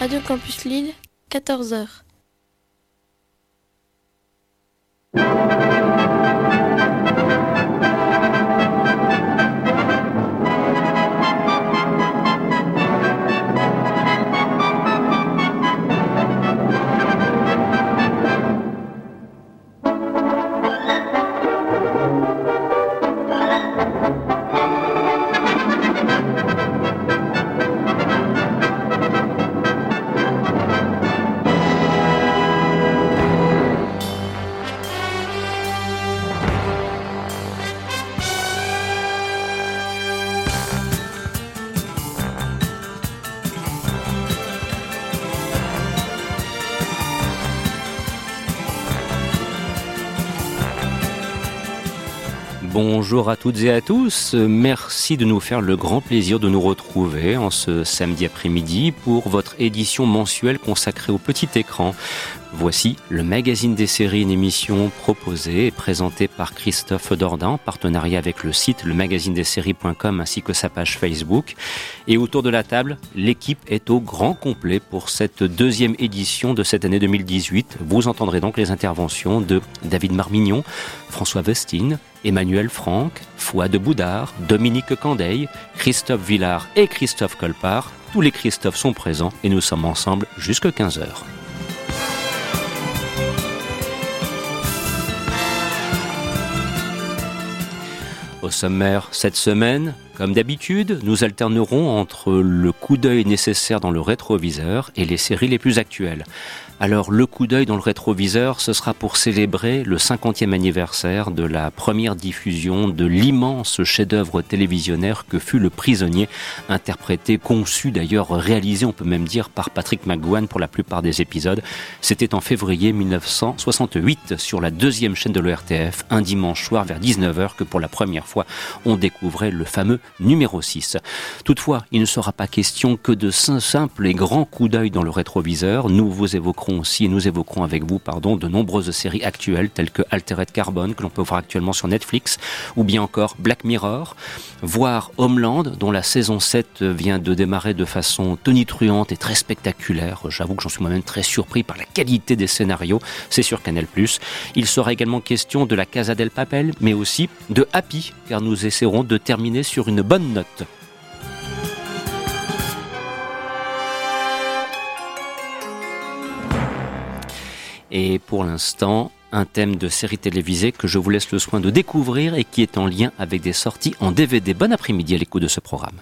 Radio Campus Lille, 14h. Bonjour à toutes et à tous. Merci de nous faire le grand plaisir de nous retrouver en ce samedi après-midi pour votre édition mensuelle consacrée au petit écran. Voici le magazine des séries, une émission proposée et présentée par Christophe Dordain en partenariat avec le site le magazine des séries.com ainsi que sa page Facebook. Et autour de la table, l'équipe est au grand complet pour cette deuxième édition de cette année 2018. Vous entendrez donc les interventions de David Marmignon, François Vestine, Emmanuel Franck, Fouad Boudard, Dominique Candeil, Christophe Villard et Christophe Colpart. Tous les Christophe sont présents et nous sommes ensemble jusqu'à 15 heures. Au sommaire cette semaine, comme d'habitude, nous alternerons entre le coup d'œil nécessaire dans le rétroviseur et les séries les plus actuelles. Alors le coup d'œil dans le rétroviseur, ce sera pour célébrer le 50e anniversaire de la première diffusion de l'immense chef-d'œuvre télévisionnaire que fut Le Prisonnier, interprété, conçu d'ailleurs, réalisé, on peut même dire, par Patrick McGowan pour la plupart des épisodes. C'était en février 1968 sur la deuxième chaîne de l'ERTF, un dimanche soir vers 19h que pour la première fois on découvrait le fameux numéro 6. Toutefois, il ne sera pas question que de simples et grands coups d'œil dans le rétroviseur. Nous vous évoquerons aussi et nous évoquerons avec vous pardon, de nombreuses séries actuelles telles que Altered Carbon que l'on peut voir actuellement sur Netflix ou bien encore Black Mirror, voire Homeland dont la saison 7 vient de démarrer de façon tonitruante et très spectaculaire. J'avoue que j'en suis moi-même très surpris par la qualité des scénarios, c'est sur Canal+. Il sera également question de la Casa del Papel mais aussi de Happy car nous essaierons de terminer sur une bonne note. Et pour l'instant, un thème de série télévisée que je vous laisse le soin de découvrir et qui est en lien avec des sorties en DVD. Bon après-midi à l'écoute de ce programme.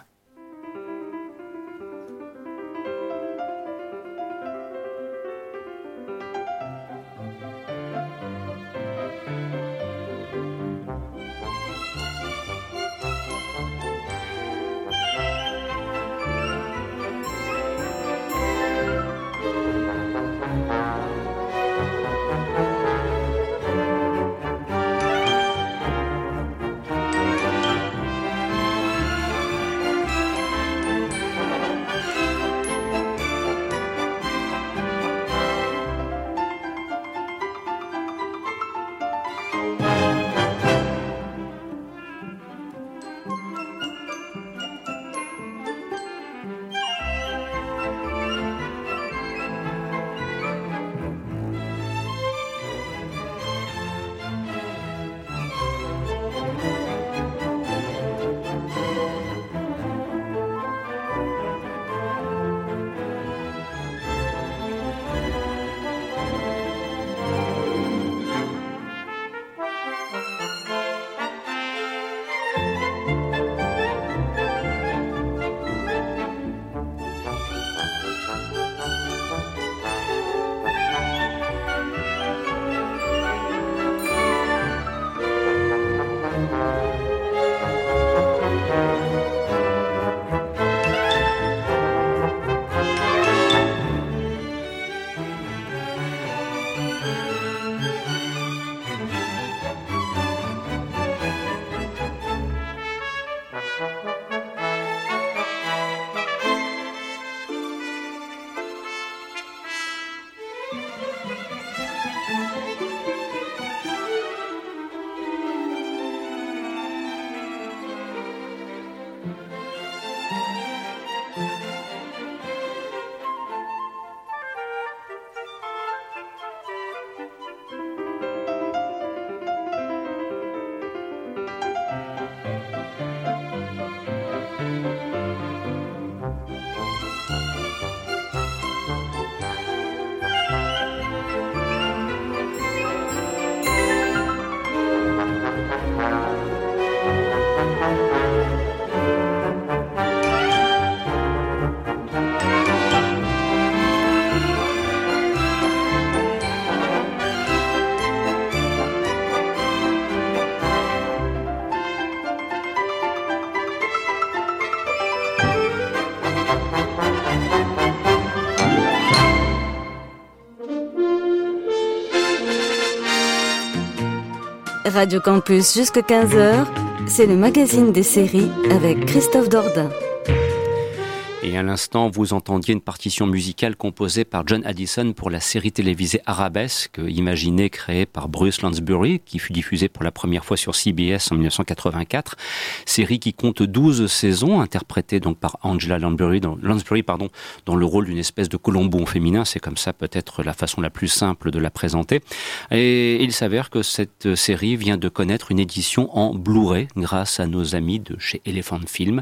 Radio Campus jusqu'à 15h, c'est le magazine des séries avec Christophe Dordain. Et à l'instant, vous entendiez une partition musicale composée par John Addison pour la série télévisée Arabesque, imaginée, créée par Bruce Lansbury, qui fut diffusée pour la première fois sur CBS en 1984. Série qui compte 12 saisons, interprétée donc par Angela Lansbury, dans, Lansbury pardon, dans le rôle d'une espèce de Colombo féminin. C'est comme ça peut-être la façon la plus simple de la présenter. Et il s'avère que cette série vient de connaître une édition en Blu-ray grâce à nos amis de chez Elephant Film.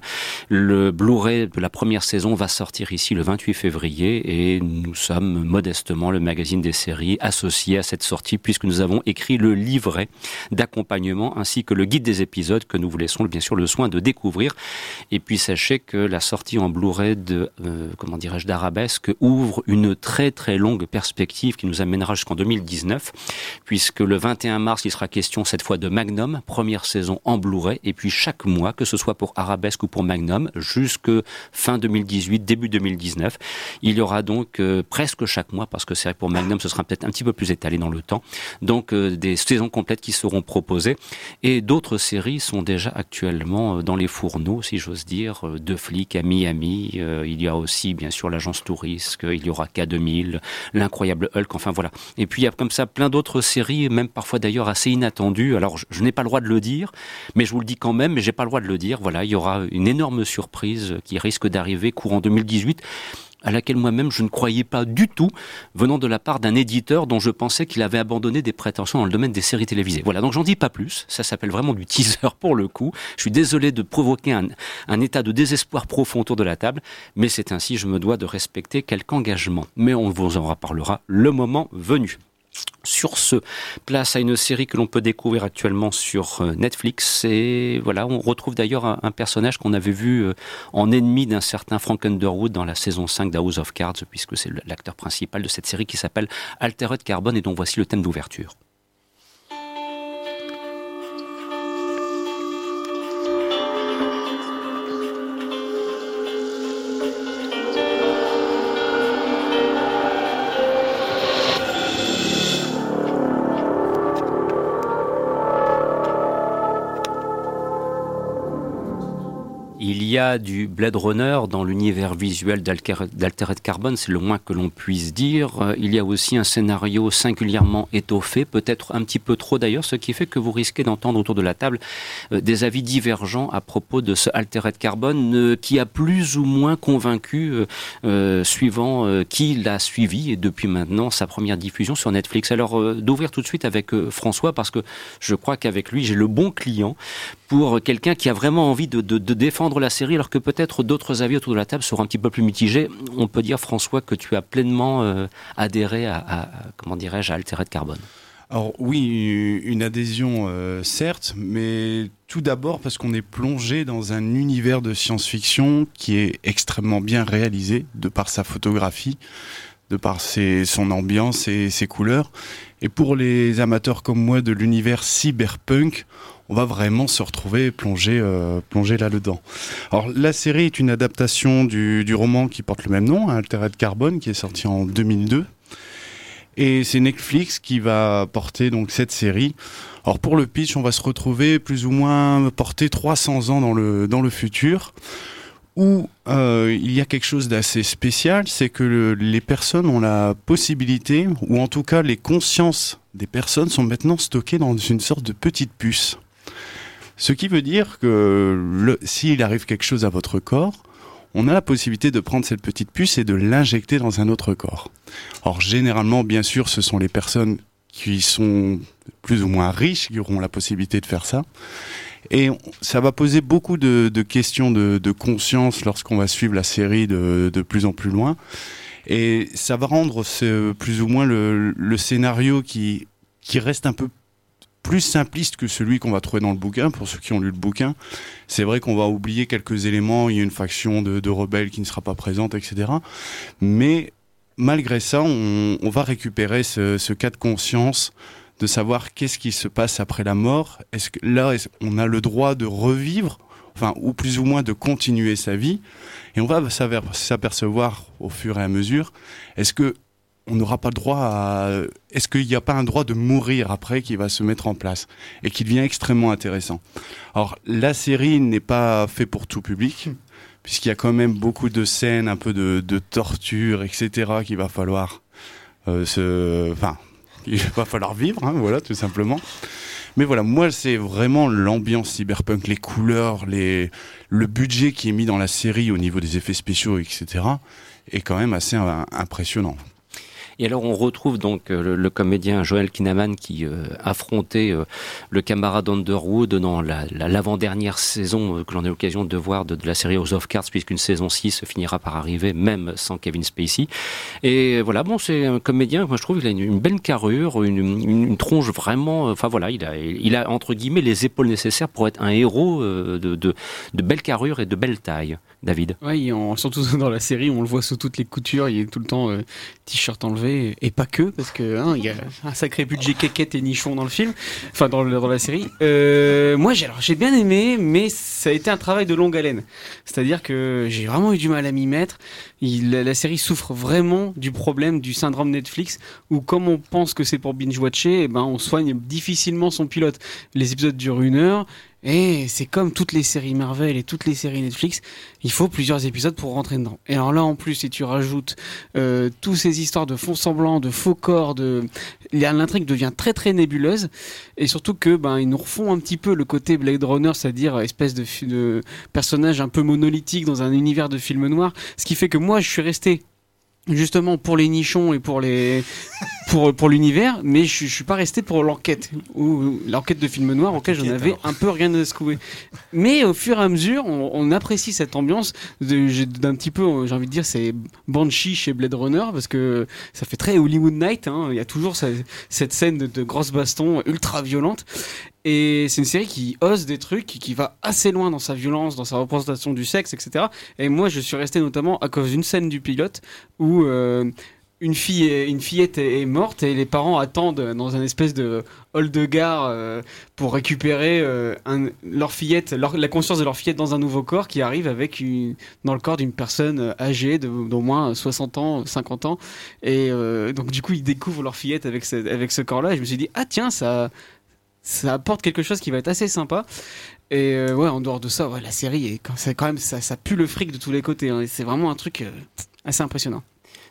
Le Blu-ray de la première saison va sortir ici le 28 février et nous sommes modestement le magazine des séries associé à cette sortie puisque nous avons écrit le livret d'accompagnement ainsi que le guide des épisodes que nous vous laissons bien sûr le soin de découvrir. Et puis sachez que la sortie en Blu-ray de euh, comment dirais-je d'Arabesque ouvre une très très longue perspective qui nous amènera jusqu'en 2019 puisque le 21 mars il sera question cette fois de Magnum, première saison en Blu-ray et puis chaque mois que ce soit pour Arabesque ou pour Magnum jusque fin 2019 2018, début 2019. Il y aura donc euh, presque chaque mois, parce que c'est vrai pour Magnum, ce sera peut-être un petit peu plus étalé dans le temps, donc euh, des saisons complètes qui seront proposées. Et d'autres séries sont déjà actuellement euh, dans les fourneaux, si j'ose dire, de flics à Miami. il y a aussi, bien sûr, l'agence Touriste, il y aura K2000, l'incroyable Hulk, enfin voilà. Et puis il y a comme ça plein d'autres séries, même parfois d'ailleurs assez inattendues. Alors je, je n'ai pas le droit de le dire, mais je vous le dis quand même, mais j'ai pas le droit de le dire. Voilà, il y aura une énorme surprise qui risque d'arriver courant 2018 à laquelle moi-même je ne croyais pas du tout, venant de la part d'un éditeur dont je pensais qu'il avait abandonné des prétentions dans le domaine des séries télévisées. Voilà, donc j'en dis pas plus, ça s'appelle vraiment du teaser pour le coup. Je suis désolé de provoquer un, un état de désespoir profond autour de la table, mais c'est ainsi, je me dois de respecter quelque engagement. Mais on vous en reparlera le moment venu. Sur ce, place à une série que l'on peut découvrir actuellement sur euh, Netflix. Et voilà, on retrouve d'ailleurs un, personnage qu'on avait vu euh, en ennemi d'un certain Frank Underwood dans la saison 5 d'House of Cards, puisque c'est l'acteur principal de cette série qui s'appelle Altered Carbon et dont voici le thème d'ouverture. Y a du Blade Runner dans l'univers visuel d'Altered Carbon, c'est le moins que l'on puisse dire. Euh, il y a aussi un scénario singulièrement étoffé, peut-être un petit peu trop d'ailleurs, ce qui fait que vous risquez d'entendre autour de la table euh, des avis divergents à propos de ce Altered Carbon euh, qui a plus ou moins convaincu suivant qui l'a suivi et depuis maintenant sa première diffusion sur Netflix. Alors d'ouvrir tout de suite avec François parce que je crois qu'avec lui j'ai le bon client pour quelqu'un qui a vraiment envie de, défendre la série, alors que peut-être d'autres avis autour de la table seront un petit peu plus mitigés. On peut dire, François, que tu as pleinement euh, adhéré à, comment dirais-je, à Altered Carbone. Alors oui, une adhésion euh, certes, mais tout d'abord parce qu'on est plongé dans un univers de science-fiction qui est extrêmement bien réalisé de par sa photographie, de par ses, son ambiance et ses couleurs. Et pour les amateurs comme moi de l'univers cyberpunk, on va vraiment se retrouver plongé, euh, là-dedans. Alors la série est une adaptation du, roman qui porte le même nom, Altered Carbone, qui est sorti en 2002. Et c'est Netflix qui va porter donc cette série. Alors pour le pitch, on va se retrouver plus ou moins porté 300 ans dans le, dans le futur où euh, il y a quelque chose d'assez spécial, c'est que les personnes ont la possibilité, ou en tout cas les consciences des personnes sont maintenant stockées dans une sorte de petite puce. Ce qui veut dire que s'il arrive quelque chose à votre corps, on a la possibilité de prendre cette petite puce et de l'injecter dans un autre corps. Or, généralement, bien sûr, ce sont les personnes qui sont plus ou moins riches qui auront la possibilité de faire ça. Et ça va poser beaucoup de, questions de, conscience lorsqu'on va suivre la série de, plus en plus loin. Et ça va rendre plus ou moins le, le scénario qui, qui reste un peu plus simpliste que celui qu'on va trouver dans le bouquin, pour ceux qui ont lu le bouquin. C'est vrai qu'on va oublier quelques éléments, il y a une faction de, rebelles qui ne sera pas présente, etc. Mais malgré ça, on, va récupérer ce, cas de conscience de savoir qu'est-ce qui se passe après la mort. Est-ce que là, on a le droit de revivre, enfin, ou plus ou moins de continuer sa vie, et on va s'apercevoir au fur et à mesure, est-ce que on n'aura pas le droit à. Est-ce qu'il n'y a pas un droit de mourir après qui va se mettre en place et qui devient extrêmement intéressant? Alors, la série n'est pas faite pour tout public, puisqu'il y a quand même beaucoup de scènes, un peu de, de torture, etc., qu'il va falloir euh, se. Enfin, il va falloir vivre, hein, voilà, tout simplement. Mais voilà, moi, c'est vraiment l'ambiance cyberpunk, les couleurs, les... le budget qui est mis dans la série au niveau des effets spéciaux, etc., est quand même assez euh, impressionnant. Et alors on retrouve donc euh, le, comédien Joel Kinnaman qui euh, affrontait euh, le camarade Underwood dans l'avant-dernière saison que l'on a l'occasion de voir de, la série House of Cards, puisqu'une saison 6 finira par arriver même sans Kevin Spacey. Et voilà, bon, c'est un comédien, moi je trouve, il a une, belle carrure, une, tronche vraiment, enfin voilà, il a, entre guillemets les épaules nécessaires pour être un héros de, belle carrure et de belle taille. David. Oui, surtout dans la série, on le voit sous toutes les coutures, il est tout le temps t-shirt enlevé, et pas que, parce que hein, il y a un sacré budget quéquette et nichon dans le film, enfin dans, la série. Euh, moi, j'ai bien aimé, mais ça a été un travail de longue haleine. C'est-à-dire que j'ai vraiment eu du mal à m'y mettre. La, série souffre vraiment du problème du syndrome Netflix, où comme on pense que c'est pour binge-watcher, eh ben, on soigne difficilement son pilote. Les épisodes durent une heure, et c'est comme toutes les séries Marvel et toutes les séries Netflix, il faut plusieurs épisodes pour rentrer dedans. Et alors là, en plus, si tu rajoutes euh, toutes ces histoires de faux semblants, de faux corps, de l'intrigue devient très très nébuleuse. Et surtout que ben ils nous refont un petit peu le côté Blade Runner, c'est-à-dire espèce de, de personnage un peu monolithique dans un univers de film noir. Ce qui fait que moi, je suis resté justement pour les nichons et pour les pour pour l'univers mais je, je suis pas resté pour l'enquête ou l'enquête de film noir auquel j'en avais un peu rien à secouer. Mais au fur et à mesure on, on apprécie cette ambiance d'un petit peu j'ai envie de dire c'est Banshee chez Blade Runner parce que ça fait très Hollywood Night hein. il y a toujours cette scène de, de grosses bastons ultra violente et c'est une série qui ose des trucs, qui, va assez loin dans sa violence, dans sa représentation du sexe, etc. Et moi, je suis resté notamment à cause d'une scène du pilote où euh, une fille, une fillette est, morte et les parents attendent dans un espèce de hall de gare euh, pour récupérer euh, leur fillette, la conscience de leur fillette dans un nouveau corps qui arrive avec une, dans le corps d'une personne âgée d'au moins 60 ans, 50 ans. Et donc du coup, ils découvrent leur fillette avec avec ce corps-là. Et je me suis dit ah tiens ça ça apporte quelque chose qui va être assez sympa. Et euh, ouais, en dehors de ça, ouais, la série, c'est quand même, ça, ça, pue le fric de tous les côtés. Hein, c'est vraiment un truc euh, assez impressionnant.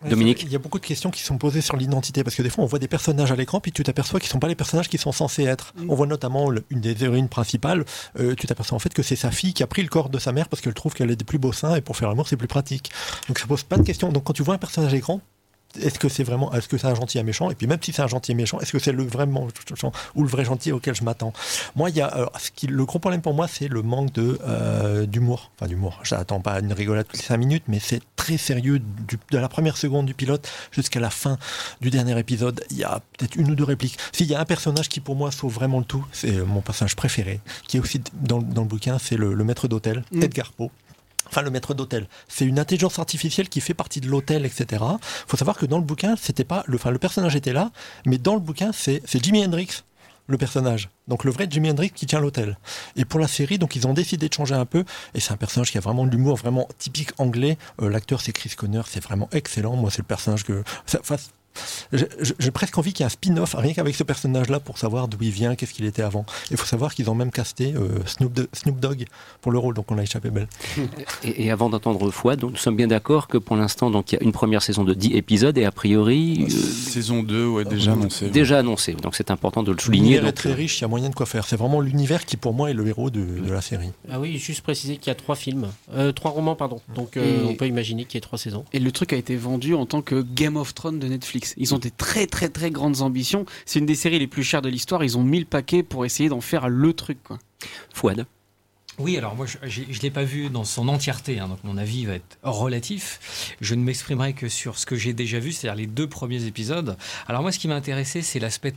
Dominique Il y a beaucoup de questions qui sont posées sur l'identité parce que des fois on voit des personnages à l'écran puis tu t'aperçois qu'ils ne sont pas les personnages qui sont censés être. Mm. On voit notamment une des héroïnes principales, euh, tu t'aperçois en fait que c'est sa fille qui a pris le corps de sa mère parce qu'elle trouve qu'elle a des plus beaux seins et pour faire l'amour c'est plus pratique. Donc ça pose pas de questions. Donc quand tu vois un personnage à l'écran, est-ce que c'est vraiment, est-ce que c'est un gentil, un méchant? Et puis même si c'est un gentil, méchant, est-ce que c'est le vraiment ou le vrai gentil auquel je m'attends? Moi, il y a, ce qui, le gros problème pour moi, c'est le manque de euh, d'humour. Enfin, d'humour. Je n'attends pas une rigolade toutes les cinq minutes, mais c'est très sérieux de la première seconde du pilote jusqu'à la fin du dernier épisode. Il y a peut-être une ou deux répliques. S'il y a un personnage qui pour moi sauve vraiment le tout, c'est mon personnage préféré, qui est aussi dans, le bouquin, c'est le, maître d'hôtel, mm. Edgar Poe enfin le maître d'hôtel. C'est une intelligence artificielle qui fait partie de l'hôtel, etc. Faut savoir que dans le bouquin, c'était pas, le, enfin le personnage était là, mais dans le bouquin, c'est Jimi Hendrix le personnage. Donc le vrai Jimi Hendrix qui tient l'hôtel. Et pour la série, donc ils ont décidé de changer un peu. Et c'est un personnage qui a vraiment de l'humour vraiment typique anglais. Euh, l'acteur c'est Chris Conner, c'est vraiment excellent. Moi c'est le personnage que, j'ai presque envie qu'il y ait un spin-off rien qu'avec ce personnage-là pour savoir d'où il vient, qu'est-ce qu'il était avant. Il faut savoir qu'ils ont même casté euh, Snoop, Snoop, Dogg pour le rôle, donc on a échappé belle. Et, avant d'entendre Fouad, donc nous sommes bien d'accord que pour l'instant, donc il y a une première saison de 10 épisodes et a priori. Euh, saison 2, ouais, déjà annoncé. Déjà annoncé, donc c'est important de le souligner. L'univers est très riche, il y a moyen de quoi faire. C'est vraiment l'univers qui pour moi est le héros de, la série. Ah oui, juste préciser qu'il y a trois films, euh, trois romans, pardon. Donc on peut imaginer qu'il y ait trois saisons. Et le truc a été vendu en tant que Game of Thrones de Netflix. Ils ont des très très très grandes ambitions. C'est une des séries les plus chères de l'histoire. Ils ont mis le paquet pour essayer d'en faire le truc. Fouad oui, alors moi, je ne l'ai pas vu dans son entièreté, hein, donc mon avis va être relatif. Je ne m'exprimerai que sur ce que j'ai déjà vu, c'est-à-dire les deux premiers épisodes. Alors moi, ce qui m'a intéressé, c'est l'aspect,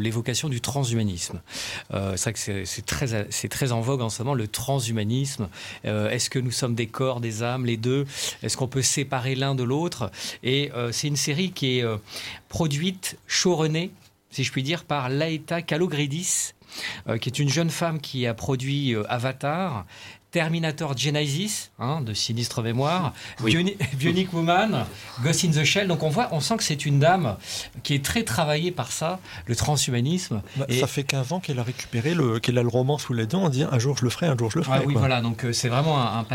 l'évocation du transhumanisme. Euh, c'est vrai que c'est très, très en vogue en ce moment, le transhumanisme. Euh, est-ce que nous sommes des corps, des âmes, les deux? Est-ce qu'on peut séparer l'un de l'autre? Et euh, c'est une série qui est produite, showrunnée, si je puis dire, par Laeta Kalogridis, qui est une jeune femme qui a produit euh, Avatar, Terminator Genesis, hein, de sinistre mémoire, Bionic Woman, Ghost in the Shell. Donc on voit, on sent que c'est une dame qui est très travaillée par ça, le transhumanisme. Bah, ça fait 15 ans qu'elle a récupéré le, qu'elle a le roman sous les dents en disant un jour je le ferai, un jour je le ferai. Ah oui, voilà. Donc euh, c'est vraiment un,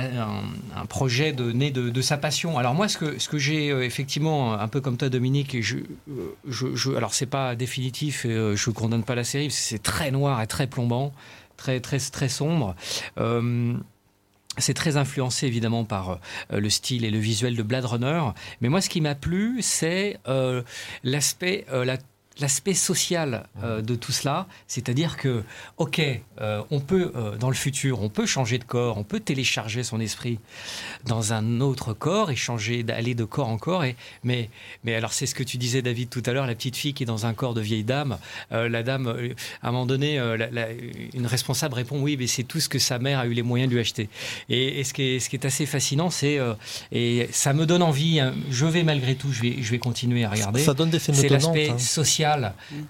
projet de, né de, sa passion. Alors moi, ce que, ce que j'ai euh, effectivement, un peu comme toi, Dominique, et je, euh, je, je alors c'est pas définitif, et, je condamne pas la série, c'est très noir et très plombant très, très, très sombre. Euh, c'est très influencé évidemment par euh, le style et le visuel de Blade Runner, mais moi ce qui m'a plu, c'est euh, l'aspect, la l'aspect social euh, de tout cela, c'est-à-dire que, ok, euh, on peut, euh, dans le futur, on peut changer de corps, on peut télécharger son esprit dans un autre corps et changer, d'aller de corps en corps. Et, mais, mais alors, c'est ce que tu disais, David, tout à l'heure, la petite fille qui est dans un corps de vieille dame. la dame, à un moment donné, une responsable répond oui, mais c'est tout ce que sa mère a eu les moyens de lui acheter. Et, ce, qui est, ce qui est assez fascinant, c'est, et ça me donne envie, hein, je vais malgré tout, je vais, je vais continuer à regarder. Ça donne des C'est l'aspect hein. social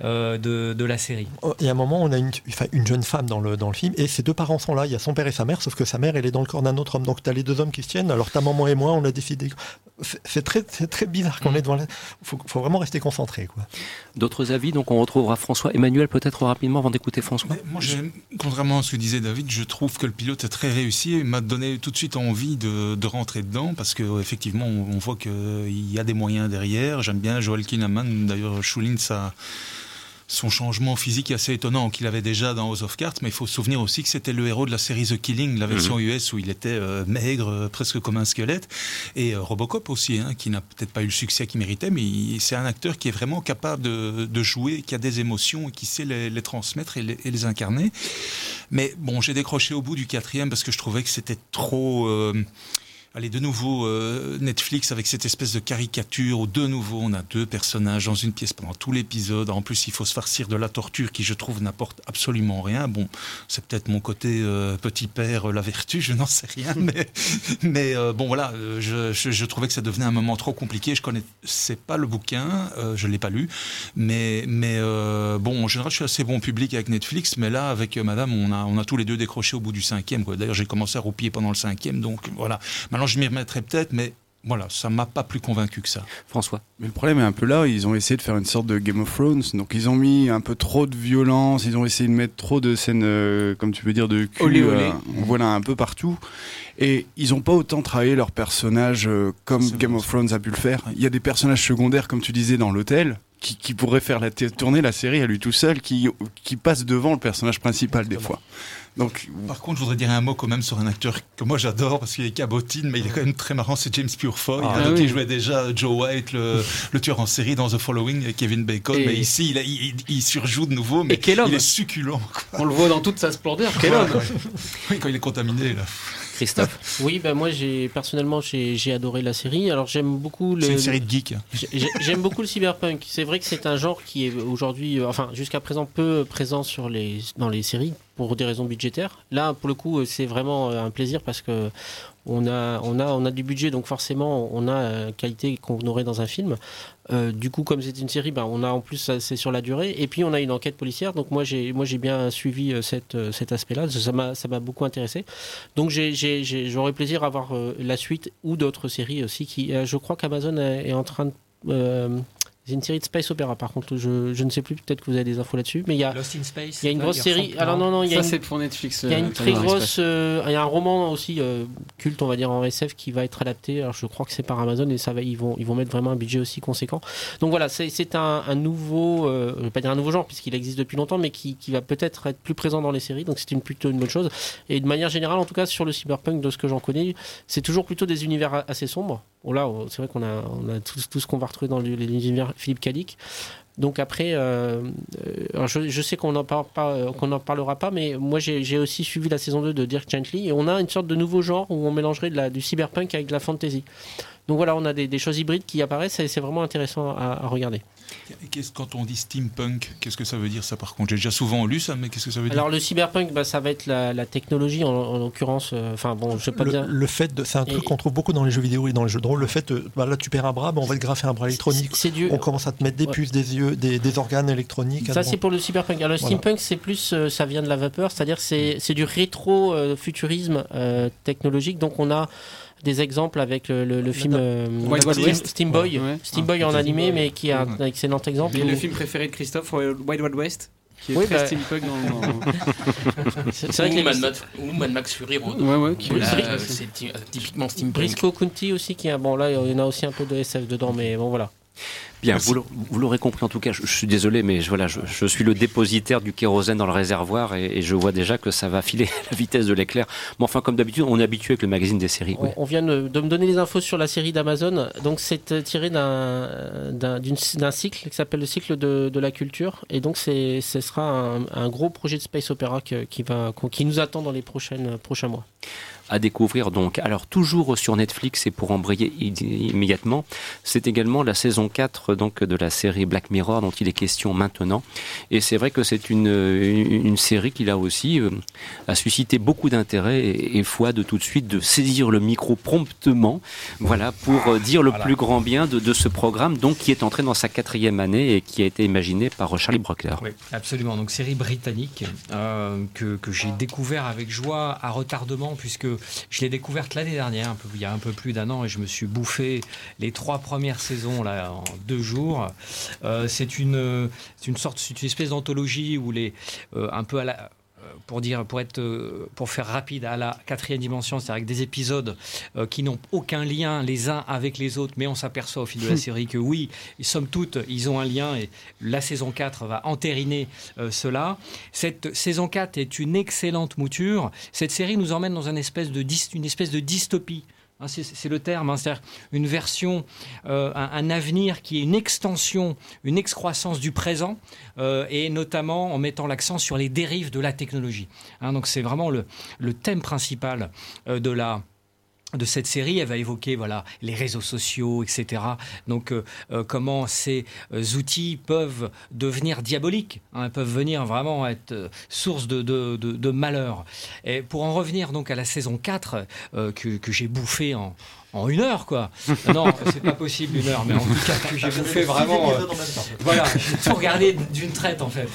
euh, de, de, la série. Oh, il y a un moment, on a une, une jeune femme dans le, dans le film et ses deux parents sont là. Il y a son père et sa mère, sauf que sa mère, elle est dans le corps d'un autre homme. Donc tu as les deux hommes qui se tiennent. Alors ta maman et moi, on a décidé. C'est très, très bizarre qu'on mm. est devant. Il faut, faut, vraiment rester concentré. D'autres avis Donc on retrouvera François. Emmanuel, peut-être rapidement avant d'écouter François. moi, contrairement à ce que disait David, je trouve que le pilote est très réussi et m'a donné tout de suite envie de, de rentrer dedans parce qu'effectivement, on, on voit qu'il y a des moyens derrière. J'aime bien Joel Kinnaman. D'ailleurs, Choulin, ça son changement physique est assez étonnant qu'il avait déjà dans House of Cards, mais il faut se souvenir aussi que c'était le héros de la série The Killing, la version mhm. US où il était euh, maigre, euh, presque comme un squelette, et euh, Robocop aussi, hein, qui n'a peut-être pas eu le succès qu'il méritait, mais c'est un acteur qui est vraiment capable de, jouer, qui a des émotions et qui sait les, transmettre et les, incarner. Mais bon, j'ai décroché au bout du quatrième parce que je trouvais que c'était trop Allez, de nouveau, euh, Netflix avec cette espèce de caricature où de nouveau on a deux personnages dans une pièce pendant tout l'épisode. En plus, il faut se farcir de la torture qui, je trouve, n'apporte absolument rien. Bon, c'est peut-être mon côté euh, petit père, euh, la vertu, je n'en sais rien. Mais, mais bon, voilà, je, je, trouvais que ça devenait un moment trop compliqué. Je connaissais pas le bouquin, je l'ai pas lu. Mais, mais bon, en général, je suis assez bon public avec Netflix. Mais là, avec madame, on a, on a tous les deux décroché au bout du cinquième. D'ailleurs, j'ai commencé à roupier pendant le cinquième. Donc voilà je m'y remettrai peut-être, mais voilà, ça m'a pas plus convaincu que ça. François. Mais le problème est un peu là, ils ont essayé de faire une sorte de Game of Thrones, donc ils ont mis un peu trop de violence, ils ont essayé de mettre trop de scènes, euh, comme tu peux dire, de cul, olé, olé. Euh, voilà un peu partout. Et ils n'ont pas autant travaillé leurs personnages euh, comme Game of Thrones a pu le faire. Il y a des personnages secondaires, comme tu disais, dans l'hôtel, qui, qui pourraient faire la tourner la série à lui tout seul, qui, qui passent devant le personnage principal des fois. Donc, Par contre, je voudrais dire un mot quand même sur un acteur que moi j'adore parce qu'il est cabotine, mais il est quand même très marrant, c'est James Purefoy, ah, qui jouait déjà Joe White, le, tueur en série dans The Following, et Kevin Bacon. Mais ici, il, il, surjoue de nouveau, mais il est succulent. On le voit dans toute sa splendeur. Quel homme Oui, quand il est contaminé. Là. Oui, ben moi j'ai personnellement j'ai adoré la série. Alors j'aime beaucoup le. C'est une série de geeks. J'aime beaucoup le cyberpunk. C'est vrai que c'est un genre qui est aujourd'hui, euh, enfin jusqu'à présent peu présent sur les dans les séries pour des raisons budgétaires. Là, pour le coup, c'est vraiment euh, un plaisir parce que on a, on a, on a du budget, donc forcément, on a la qualité qu'on aurait dans un film. Euh, du coup, comme c'est une série, ben, on a en plus, c'est sur la durée. Et puis, on a une enquête policière. Donc, moi, j'ai, moi, j'ai bien suivi euh, euh, cet aspect-là. Ça m'a, ça m'a beaucoup intéressé. Donc, j'ai, j'aurais plaisir à voir la suite ou d'autres séries aussi. Qui, je crois qu'Amazon est, en train de c'est une série de space opéra, par contre. Je, je ne sais plus, peut-être que vous avez des infos là-dessus. Mais il y a, Lost in Space. Il y a une grosse série. Alors non, non, il y a Ça, c'est pour Netflix. Il y a une euh, très grosse. Euh, il y a un roman aussi euh, culte, on va dire en SF, qui va être adapté. Alors je crois que c'est par Amazon et ça va, ils vont, ils vont mettre vraiment un budget aussi conséquent. Donc voilà, c'est un, un, nouveau, je vais pas dire un nouveau genre puisqu'il existe depuis longtemps, mais qui, qui va peut-être être plus présent dans les séries. Donc c'est une plutôt une bonne chose. Et de manière générale, en tout cas sur le cyberpunk, de ce que j'en connais, c'est toujours plutôt des univers assez sombres. Bon là, c'est vrai qu'on a, on a tout, ce qu'on va retrouver dans l'univers Philippe Cadic. Donc après, euh, euh, je, sais qu'on n'en euh, parlera pas, mais moi j'ai aussi suivi la saison 2 de Dirk Gently et on a une sorte de nouveau genre où on mélangerait du cyberpunk avec de la fantasy. Donc voilà, on a des, choses hybrides qui apparaissent et c'est vraiment intéressant à regarder. Qu'est-ce quand on dit steampunk, qu'est-ce que ça veut dire ça par contre? J'ai déjà souvent lu ça, mais qu'est-ce que ça veut dire? Alors le cyberpunk, bah, ça va être la, la technologie en, en l'occurrence. euh, Enfin bon, je sais pas le, bien. le fait de, c'est un truc Et- qu'on trouve beaucoup dans les jeux vidéo et dans les jeux de rôle. Le fait, de, bah là tu perds un bras, bah, on va te graffer un bras électronique. C'est du. On commence à te mettre des Ouais. puces, des yeux, des, des organes électroniques. Ça c'est pour le cyberpunk. Alors le Voilà. steampunk c'est plus, euh, ça vient de la vapeur, c'est-à-dire c'est c'est du rétro-futurisme euh, technologique. Donc on a des exemples avec le, le- le film euh, Wild Wild Steam, West. Steam Boy, Ouais. Steam Boy en animé, mais qui est un, un excellent exemple. Et où- le film préféré de Christophe, Wild Wild West, qui est Oui, très bah- steampunk dans, C'est vrai que les Mad Max, ou Mad Max Fury Road. Ouais, ouais, qui c'est vrai. c'est ty- typiquement steampunk. Briscoe County aussi qui est bon là il y en a aussi un peu de SF dedans mais bon voilà. Bien, vous l'aur- vous l'aurez compris en tout cas, je, je suis désolé, mais je, voilà, je, je suis le dépositaire du kérosène dans le réservoir et, et je vois déjà que ça va filer à la vitesse de l'éclair. Mais enfin, comme d'habitude, on est habitué avec le magazine des séries. oui. On, vient de, de me donner les infos sur la série d'Amazon. Donc c'est tiré d'un cycle qui s'appelle le cycle de, de la culture. Et donc ce sera un, un gros projet de space opéra que- qui va qui nous attend dans les prochaines prochains mois. À découvrir donc. Alors toujours sur Netflix et pour embrayer immédiatement, c'est également la saison 4 donc de la série Black Mirror dont il est question maintenant. Et c'est vrai que c'est une, une, une série qui là aussi euh, a suscité beaucoup d'intérêt et, et foi de tout de suite de saisir le micro promptement, voilà pour euh, dire le Voilà. plus grand bien de, de ce programme donc qui est entré dans sa quatrième année et qui a été imaginé par Charlie Brockler. Oui, absolument. Donc série britannique euh, que, que j'ai découvert avec joie à retardement puisque je l'ai découverte l'année dernière, il y a un peu plus d'un an, et je me suis bouffé les trois premières saisons en deux jours. Euh, c'est une, sorte, c'est une espèce d'anthologie où les, euh, un peu à la pour dire, pour être, euh, pour faire rapide à la quatrième dimension, c'est-à-dire avec des épisodes euh, qui n'ont aucun lien les uns avec les autres, mais on s'aperçoit au fil de la série que oui, somme toute, ils ont un lien et la saison 4 va entériner euh, cela. Cette saison 4 est une excellente mouture. Cette série nous emmène dans une espèce de, dys- une espèce de dystopie. Hein, c'est- le terme, hein, c'est-à-dire une version, euh, un, avenir qui est une extension, une excroissance du présent, euh, et notamment en mettant l'accent sur les dérives de la technologie. Hein, donc c'est vraiment le, le thème principal euh, de la de cette série, elle va évoquer voilà les réseaux sociaux, etc. Donc euh, euh, comment ces euh, outils peuvent devenir diaboliques, hein, peuvent venir vraiment être euh, source de, de, de- de malheur. Et pour en revenir donc à la saison 4 euh, que, que j'ai bouffé en, en une heure quoi. non, c'est pas possible une heure, mais en tout cas j'ai bouffé vraiment. euh, voilà, j'ai tout regardé d'une traite en fait.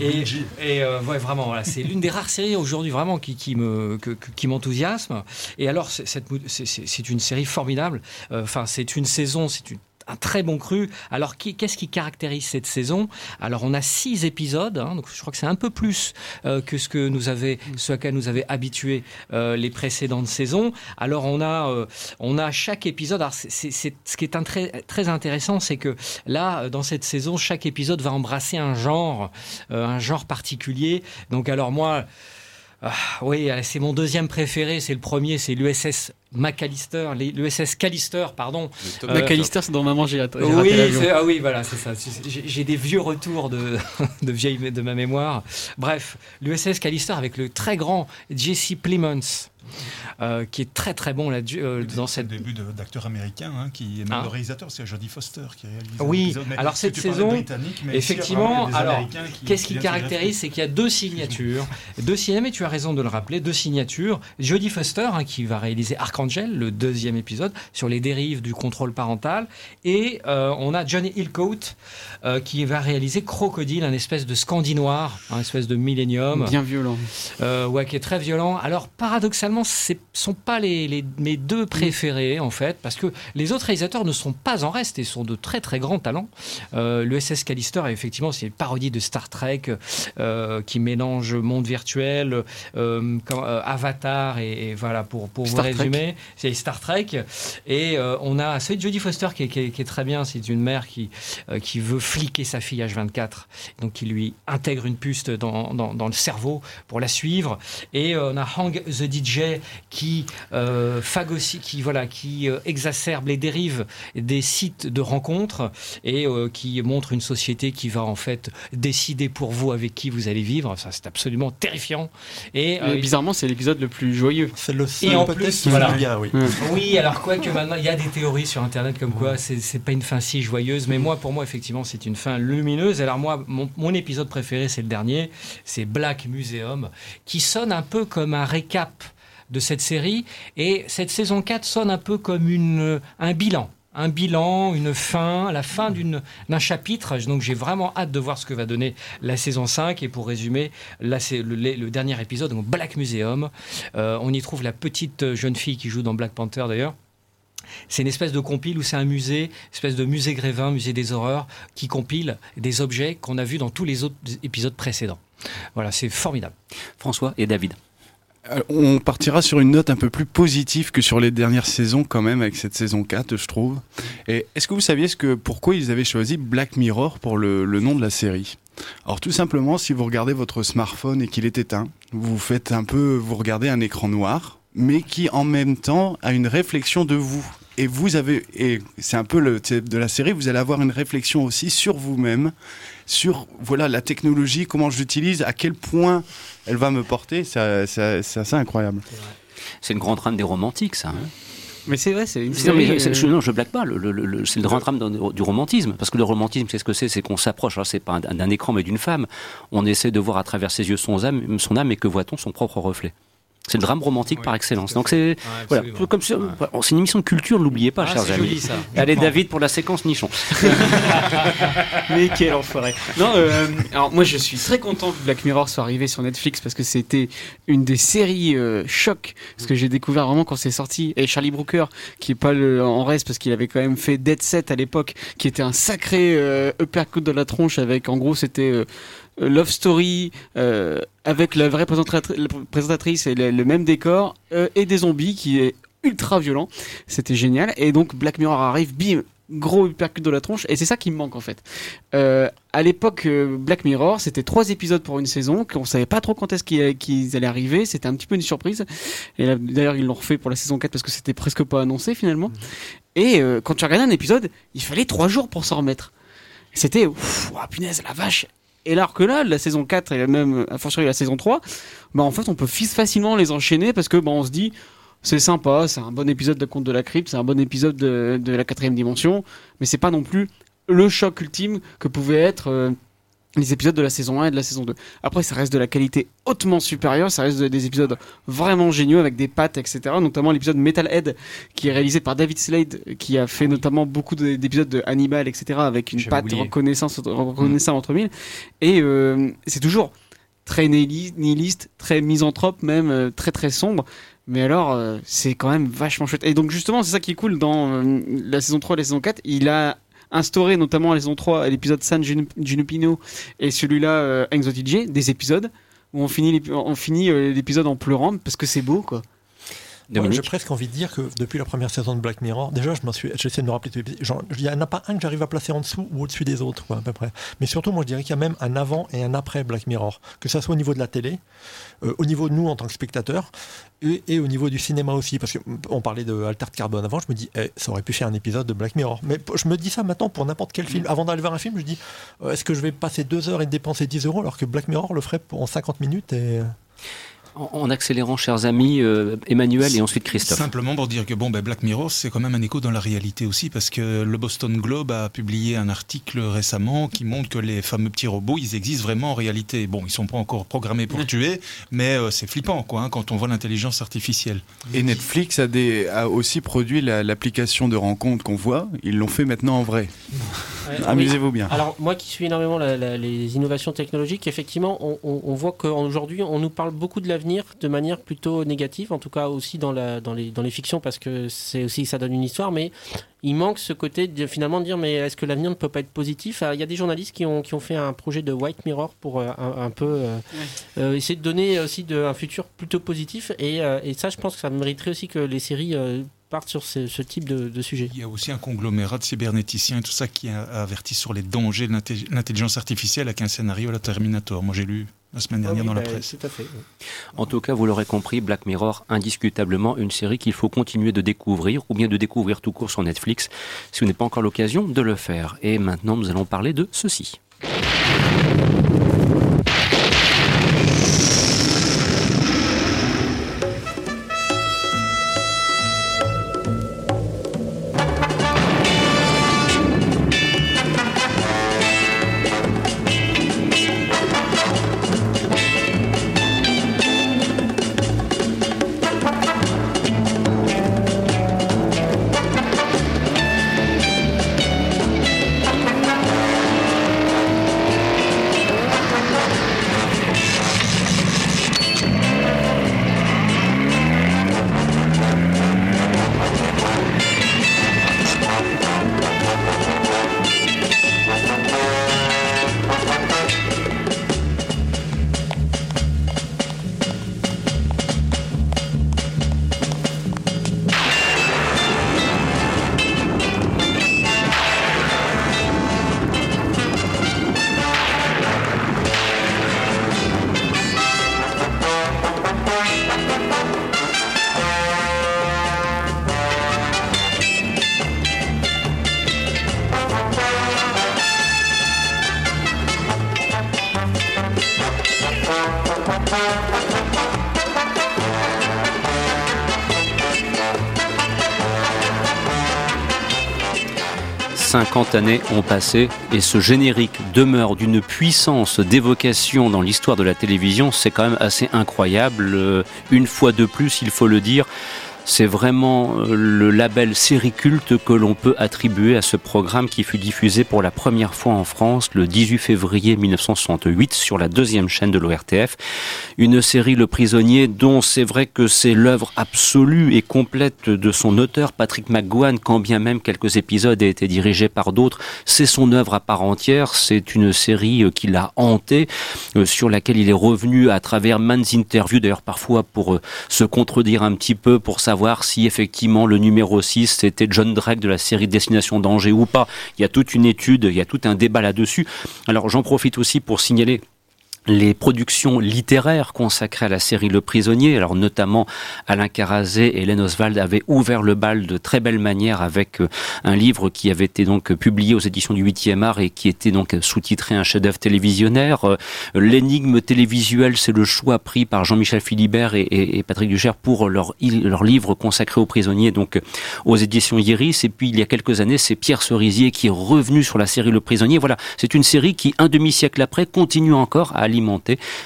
Et, et euh, ouais, vraiment, voilà, c'est l'une des rares séries aujourd'hui vraiment qui, qui me que- que- qui m'enthousiasme. Et alors, c'est une série formidable. Euh, Enfin, c'est une saison, c'est une un très bon cru. Alors, qu'est-ce qui caractérise cette saison? Alors, on a six épisodes, hein, donc je crois que c'est un peu plus euh, que ce que nous avait, ce à quoi nous avait habitué euh, les précédentes saisons. Alors, on a, euh, on a chaque épisode. Alors, c'est- c'est- ce qui est un très, très intéressant, c'est que là, euh, dans cette saison, chaque épisode va embrasser un genre, euh, un genre particulier. Donc, alors moi. ah, oui, c'est mon deuxième préféré. C'est le premier, c'est l'USS McAllister, l'USS Callister, pardon. Euh, McAllister, c'est dans Maman, j'ai oui, ah oui, voilà, c'est ça. J'ai j'ai des vieux retours de, de, vieille, de ma mémoire. Bref, l'USS Callister avec le très grand Jesse Plemons, euh, qui est très très bon là, euh, dans C'est cette. le début d'acteur américain hein, qui est même Ah. le réalisateur, c'est Jodie Foster qui réalise. Oui. Mais alors cette saison, Effectivement, alors, qui- qu'est-ce qui caractérise C'est qu'il y a deux signatures. deux signatures, mais tu as raison de le rappeler, deux signatures. Jodie Foster, hein, qui va réaliser Archangel, le deuxième épisode, sur les dérives du contrôle parental. Et euh, on a Johnny Hillcoat, euh, qui va réaliser Crocodile, un espèce de scandinoir, un espèce de millénium. Bien violent. Euh, ouais, qui est très violent. Alors, paradoxalement, ce ne sont pas les, les- mes deux préférés, en fait, parce que les autres réalisateurs ne sont pas en reste et sont de très, très grands talents. Euh, L'USS Callister, effectivement, c'est une parodie de Star Trek euh, qui mélange monde virtuel, euh, euh, Avatar, et, et voilà, pour, pour vous Star Trek. résumer, c'est Star Trek. Et on a celui de Jodie Foster qui est, qui est- qui est très bien, c'est une mère qui, qui veut fliquer sa fille H24, donc qui lui intègre une puce dans, dans, dans le cerveau pour la suivre. Et on a Hang the DJ, qui euh, qui voilà, qui euh, exacerbent les dérives des sites de rencontres et euh, qui montrent une société qui va en fait décider pour vous avec qui vous allez vivre. Ça, c'est absolument terrifiant. Et, euh, bizarrement, c'est l'épisode le plus joyeux. C'est le Et seul en peut-être plus, qui voilà. va bien, oui. Oui, alors quoi que maintenant, il y a des théories sur Internet comme quoi c'est c'est pas une fin si joyeuse, mais moi, pour moi, effectivement, c'est une fin lumineuse. Alors moi, mon, mon épisode préféré, c'est le dernier, c'est Black Museum, qui sonne un peu comme un récap de cette série, et cette saison 4 sonne un peu comme une, un bilan. Un bilan, une fin, la fin d'un chapitre. Donc j'ai vraiment hâte de voir ce que va donner la saison 5. Et pour résumer, là c'est le dernier épisode, donc Black Museum. Euh, on y trouve la petite jeune fille qui joue dans Black Panther d'ailleurs. C'est une espèce de compile où c'est un musée, espèce de musée Grévin, musée des horreurs, qui compile des objets qu'on a vus dans tous les autres épisodes précédents. Voilà, c'est formidable. François et David. Euh, On partira sur une note un peu plus positive que sur les dernières saisons quand même avec cette saison 4 je trouve. Et est-ce que vous saviez ce que, pourquoi ils avaient choisi Black Mirror pour le, le nom de la série? Alors tout simplement si vous regardez votre smartphone et qu'il est éteint, vous faites un peu, vous regardez un écran noir mais qui en même temps a une réflexion de vous. Et vous avez, et c'est un peu le thème de la série, vous allez avoir une réflexion aussi sur vous-même, sur voilà la technologie, comment je l'utilise, à quel point elle va me porter. Ça- ça- C'est assez incroyable. C'est le grand drame des romantiques, ça. hein. Mais c'est vrai, c'est une Non, mais euh, je, non, je blague pas. le- le- le- c'est le grand drame du romantisme. Parce que le romantisme, c'est ce que c'est C'est qu'on s'approche, alors c'est pas un- d'un écran, mais d'une femme. On essaie de voir à travers ses yeux son âme, son âme et que voit-on son propre reflet. C'est le drame romantique Oui, par excellence. Donc c'est Ouais, voilà, comme Ouais. c'est une émission de culture, n'oubliez pas, Ah, chers amis. joli, ça. Allez, David, pour la séquence nichon. Mais quel enfoiré. Non, euh, alors moi je suis très content que Black Mirror soit arrivé sur Netflix parce que c'était une des séries euh, choc. Ce que j'ai découvert vraiment quand c'est sorti. Et Charlie Brooker, qui est pas le, en reste parce qu'il avait quand même fait Dead Set à l'époque, qui était un sacré euh, uppercut de la tronche avec en gros c'était. Euh, Love Story euh, avec la vraie présentatrice et le, le même décor euh, et des zombies qui est ultra violent. C'était génial. Et donc Black Mirror arrive, bim, gros uppercut de la tronche. Et c'est ça qui me manque en fait. Euh, à l'époque, euh, Black Mirror, c'était trois épisodes pour une saison, qu'on savait pas trop quand est-ce qu'ils allaient arriver. C'était un petit peu une surprise. Et d'ailleurs, ils l'ont refait pour la saison 4 parce que c'était presque pas annoncé finalement. Et euh, quand tu regardais un épisode, il fallait trois jours pour s'en remettre. C'était, ouf, ouah, punaise, la vache. Et alors que là, la saison 4 et même, à fortiori la saison 3, bah en fait, on peut facilement les enchaîner parce que bah, on se dit, c'est sympa, c'est un bon épisode de Conte de la Crypte, c'est un bon épisode de, la quatrième dimension, mais c'est pas non plus le choc ultime que pouvaient être euh, les épisodes de la saison 1 et de la saison 2. Après, ça reste de la qualité hautement supérieure, ça reste de- des épisodes vraiment géniaux avec des pattes, etc. Notamment l'épisode Metalhead qui est réalisé par David Slade, qui a fait notamment beaucoup de- d'épisodes de Hannibal, etc. avec une patte reconnaissance, reconnaissable entre mille. Et euh, c'est toujours très nihili- nihiliste, très misanthrope même, euh, très très sombre. Mais alors, euh, c'est quand même vachement chouette. Et donc justement, c'est ça qui est cool dans euh, la saison 3 et la saison 4. Il a instauré, notamment la saison 3, à l'épisode San Junipino et celui-là, euh, Exotige, des épisodes où on finit l'épi- on finit euh, l'épisode en pleurant parce que c'est beau, quoi. Dominique J'ai presque envie de dire que depuis la première saison de Black Mirror, déjà, je m'en suis, j'essaie de me rappeler tous les épisodes. Genre, Il n'y en a pas un que j'arrive à placer en dessous ou au-dessus des autres, quoi, à peu près. Mais surtout, moi, je dirais qu'il y a même un avant et un après Black Mirror. Que ça soit au niveau de la télé, euh, au niveau de nous en tant que spectateurs, et, et au niveau du cinéma aussi. Parce qu'on parlait de Altered Carbone avant, je me dis, eh, ça aurait pu faire un épisode de Black Mirror. Mais je me dis ça maintenant pour n'importe quel film. Avant d'aller voir un film, je dis, euh, est-ce que je vais passer deux heures et dépenser 10 euros alors que Black Mirror le ferait en 50 minutes et... En, en accélérant, chers amis, euh, Emmanuel et ensuite Christophe. Simplement pour dire que bon, ben Black Mirror, c'est quand même un écho dans la réalité aussi, parce que le Boston Globe a publié un article récemment qui montre que les fameux petits robots, ils existent vraiment en réalité. Bon, ils sont pas encore programmés pour tuer, mais euh, c'est flippant, quoi, hein, quand on voit l'intelligence artificielle. Et Netflix a, des, a aussi produit la- l'application de rencontre qu'on voit. Ils l'ont fait maintenant en vrai. Ouais, Amusez-vous bien. Alors moi qui suis énormément la- la- les innovations technologiques, effectivement, on, on- on voit qu'aujourd'hui on nous parle beaucoup de l'avenir de manière plutôt négative, en tout cas aussi dans, la, dans, les, dans les fictions parce que c'est aussi ça donne une histoire, mais il manque ce côté de finalement de dire mais est-ce que l'avenir ne peut pas être positif? Ah, Il y a des journalistes qui ont, qui ont fait un projet de White Mirror pour euh, un, un peu euh, euh, essayer de donner aussi de, un futur plutôt positif et, euh, et ça je pense que ça mériterait aussi que les séries euh, partent sur ce, ce type de, de sujet. Il y a aussi un conglomérat de cybernéticiens et tout ça qui a averti sur les dangers de l'intelligence artificielle avec un scénario à la Terminator. Moi, j'ai lu la semaine dernière Ah oui, dans la bah, presse. Tout à fait. oui. En tout cas, vous l'aurez compris, Black Mirror, indiscutablement une série qu'il faut continuer de découvrir, ou bien de découvrir tout court sur Netflix, si vous n'avez pas encore l'occasion de le faire. Et maintenant, nous allons parler de ceci. « années ont passé et ce générique demeure d'une puissance d'évocation dans l'histoire de la télévision, c'est quand même assez incroyable. Euh, Une fois de plus, il faut le dire, c'est vraiment euh, le label série culte que l'on peut attribuer à ce programme qui fut diffusé pour la première fois en France le 18 février 1968 sur la deuxième chaîne de l'ORTF. Une série Le Prisonnier dont c'est vrai que c'est l'œuvre absolue et complète de son auteur Patrick McGowan, quand bien même quelques épisodes aient été dirigés par d'autres. C'est son œuvre à part entière. C'est une série euh, qui l'a hanté, euh, sur laquelle il est revenu à travers maintes interviews, d'ailleurs parfois pour se contredire un petit peu, pour savoir si effectivement le numéro 6 c'était John Drake de la série Destination Danger ou pas. Il y a toute une étude, il y a tout un débat là-dessus. Alors j'en profite aussi pour signaler les productions littéraires consacrées à la série Le Prisonnier, alors notamment Alain Carazé et Hélène Oswald avaient ouvert le bal de très belle manière avec euh, un livre qui avait été donc publié aux éditions du 8e art et qui était donc sous-titré un chef-d'œuvre télévisionnaire. Euh, L'énigme télévisuelle, c'est le choix pris par Jean-Michel Philibert et, Patrick Ducher pour leur, leur livre consacré aux prisonniers, donc euh, aux éditions Iris. Et puis il y a quelques années, c'est Pierre Cerisier qui est revenu sur la série Le Prisonnier. Voilà, c'est une série qui, un demi-siècle après, continue encore à